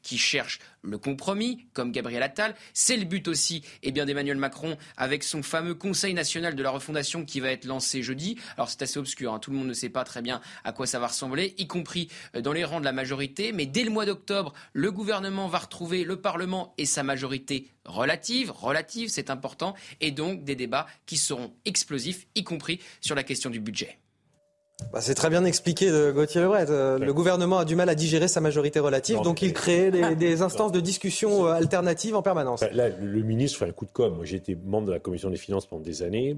qui cherche le compromis, comme Gabriel Attal. C'est le but aussi eh bien, d'Emmanuel Macron avec son fameux Conseil national de la refondation qui va être lancé jeudi. Alors c'est assez obscur, hein. tout le monde ne sait pas très bien à quoi ça va ressembler, y compris euh, dans les rangs de la majorité. Mais dès le mois d'octobre, le gouvernement va retrouver le Parlement et sa majorité relative. Relative, c'est important. Et donc des débats qui seront explosifs, y compris sur la question du budget. Bah, c'est très bien expliqué de Gauthier Lebret. Euh, le gouvernement a du mal à digérer sa majorité relative, donc il crée [LAUGHS] des, instances de discussion euh, alternatives en permanence. Là, le ministre fait un coup de com'. Moi, j'ai été membre de la commission des finances pendant des années.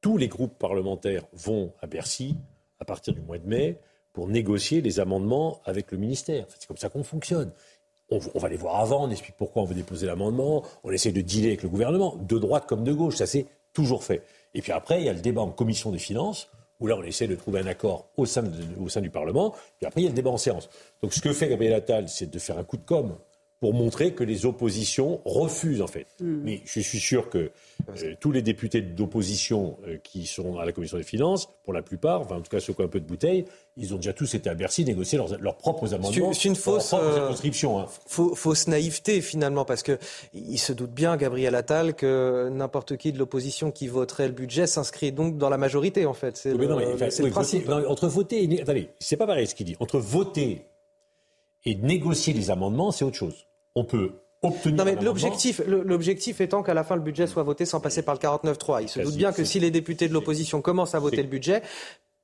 Tous les groupes parlementaires vont à Bercy à partir du mois de mai pour négocier les amendements avec le ministère. C'est comme ça qu'on fonctionne. On, va les voir avant, on explique pourquoi on veut déposer l'amendement, on essaie de dealer avec le gouvernement, de droite comme de gauche, ça c'est toujours fait. Et puis après, il y a le débat en commission des finances où là on essaie de trouver un accord au sein, au sein du Parlement, puis après il y a le débat en séance. Donc ce que fait Gabriel Attal, c'est de faire un coup de com' pour montrer que les oppositions refusent en fait. Hmm. Mais je suis sûr que euh, tous les députés d'opposition euh, qui sont à la commission des finances, pour la plupart, enfin en tout cas ceux qui ont un peu de bouteille, ils ont déjà tous été à Bercy négocier leurs, propres amendements. C'est une fausse, euh, hein. fausse naïveté finalement, parce que il se doute bien, Gabriel Attal, que n'importe qui de l'opposition qui voterait le budget s'inscrit donc dans la majorité en fait. C'est le, principe. entre voter, et, attendez, c'est pas pareil ce qu'il dit. Entre voter et négocier les amendements, c'est autre chose on peut obtenir. Non, mais l'objectif, l'objectif étant qu'à la fin le budget soit voté sans passer par le 49-3. Il se doute bien que si les députés de l'opposition commencent à voter le budget,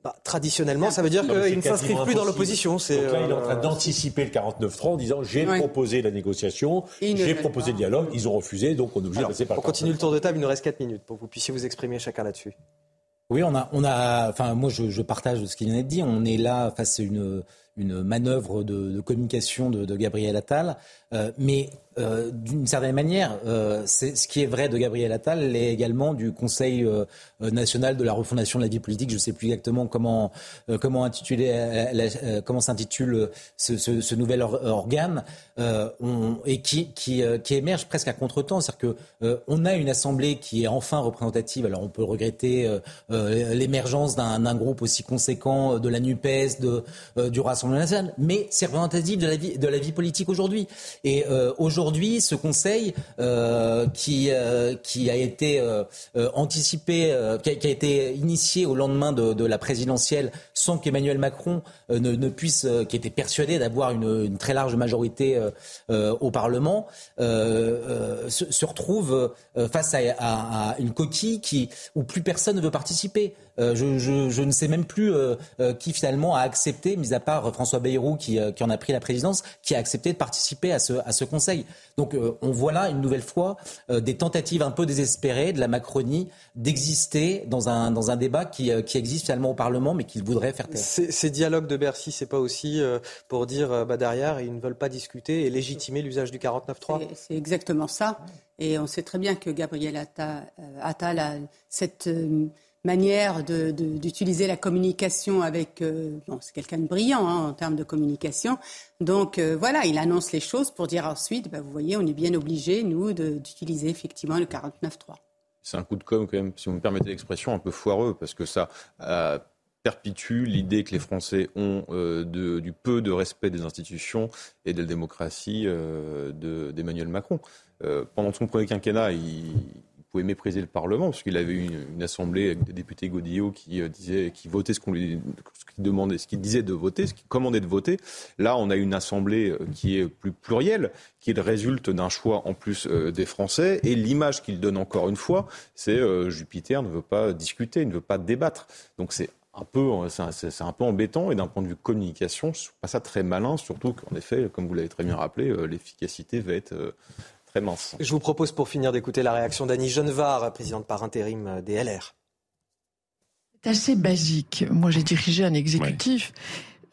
bah, traditionnellement, ça veut dire qu'ils ne s'inscrivent plus dans l'opposition. Donc là, il est en train euh, d'anticiper le 49-3 en disant j'ai proposé la négociation, j'ai proposé le dialogue, ils ont refusé, donc on est obligé de passer par On continue le tour de table, il nous reste 4 minutes pour que vous puissiez vous exprimer chacun là-dessus. Oui, on a, on a, enfin, moi, je, je partage ce qu'il vient d'être dit. On est là face à une, une manœuvre de, de communication de, de Gabriel Attal, euh, mais euh, d'une certaine manière, euh, ce qui est vrai de Gabriel Attal l'est également du Conseil national de la refondation de la vie politique. Je ne sais plus exactement comment comment intituler comment s'intitule ce, nouvel organe et qui qui, émerge presque à contretemps. C'est-à-dire que on a une assemblée qui est enfin représentative. Alors on peut regretter l'émergence d'un groupe aussi conséquent de la Nupes, du Rassemblement national, mais c'est représentatif de la vie de la vie politique aujourd'hui. Et aujourd'hui aujourd'hui, ce Conseil euh, qui, euh, qui a été euh, anticipé, qui a, été initié au lendemain de, la présidentielle sans qu'Emmanuel Macron ne, puisse, qui était persuadé d'avoir une, très large majorité au Parlement, se, retrouve face à, une coquille qui, où plus personne ne veut participer. Euh, je, je, je, ne sais même plus euh, euh, qui finalement a accepté, mis à part François Bayrou qui, qui, en a pris la présidence, qui a accepté de participer à ce, à ce Conseil. Donc on voit là une nouvelle fois des tentatives un peu désespérées de la Macronie d'exister dans un, dans un débat qui, qui existe finalement au Parlement, mais qu'il voudrait faire taire. Ces, ces, dialogues de Bercy, c'est pas aussi pour dire bah, derrière ils ne veulent pas discuter et légitimer l'usage du 49.3 C'est exactement ça. Et on sait très bien que Gabriel Attal, Attal a cette manière d'utiliser la communication avec... Euh, bon, c'est quelqu'un de brillant hein, en termes de communication. Donc euh, voilà, il annonce les choses pour dire ensuite, bah, vous voyez, on est bien obligé, nous, d'utiliser effectivement le 49.3. C'est un coup de com' quand même, si vous me permettez l'expression, un peu foireux, parce que ça... Euh, perpétue l'idée que les Français ont de, du peu de respect des institutions et de la démocratie euh, d'Emmanuel Macron. Pendant son premier quinquennat, il, pouvait mépriser le Parlement, parce qu'il avait eu une, une, assemblée avec des députés Godillot qui euh, disaient, qui votaient ce qu'on lui qu'il demandait, ce qu'il disait de voter, ce qu'il commandait de voter. Là, on a une assemblée euh, qui est plus plurielle, qui résulte d'un choix en plus euh, des Français, et l'image qu'il donne encore une fois, c'est euh, Jupiter ne veut pas discuter, ne veut pas débattre. Donc c'est un peu, c'est un peu embêtant et d'un point de vue communication, je trouve pas ça très malin, surtout qu'en effet, comme vous l'avez très bien rappelé, l'efficacité va être très mince. Je vous propose pour finir d'écouter la réaction d'Annie Genevard, présidente par intérim des LR. C'est assez basique. Moi, j'ai dirigé un exécutif. Ouais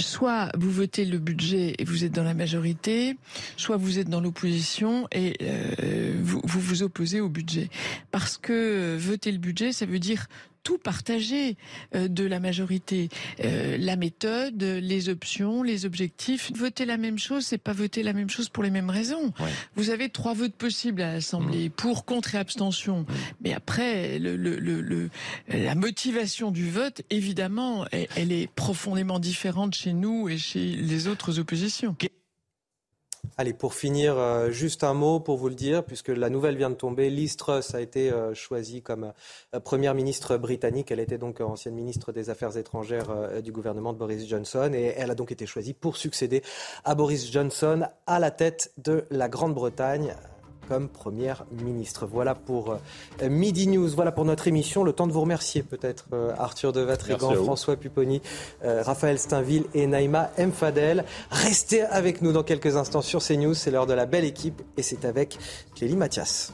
soit vous votez le budget et vous êtes dans la majorité, soit vous êtes dans l'opposition et euh, vous, vous, vous opposez au budget. Parce que voter le budget, ça veut dire tout partager euh, de la majorité. Euh, la méthode, les options, les objectifs. Voter la même chose, c'est pas voter la même chose pour les mêmes raisons. Ouais. Vous avez trois votes possibles à l'Assemblée, mmh. pour, contre et abstention. Mmh. Mais après, le, le, le, la motivation du vote, évidemment, elle, elle est profondément différente chez nous et chez les autres oppositions. Allez, pour finir, euh, juste un mot pour vous le dire, puisque la nouvelle vient de tomber. Liz Truss a été euh, choisie comme euh, première ministre britannique. Elle était donc ancienne ministre des Affaires étrangères du gouvernement de Boris Johnson. Et elle a donc été choisie pour succéder à Boris Johnson à la tête de la Grande-Bretagne comme Première ministre. Voilà pour euh, Midi News, voilà pour notre émission. Le temps de vous remercier peut-être euh, Arthur de Vatrigan, François Pupponi, euh, Raphaël Steinville et Naïma Mfadel. Restez avec nous dans quelques instants sur CNews. C'est l'heure de la belle équipe et c'est avec Clélie Mathias.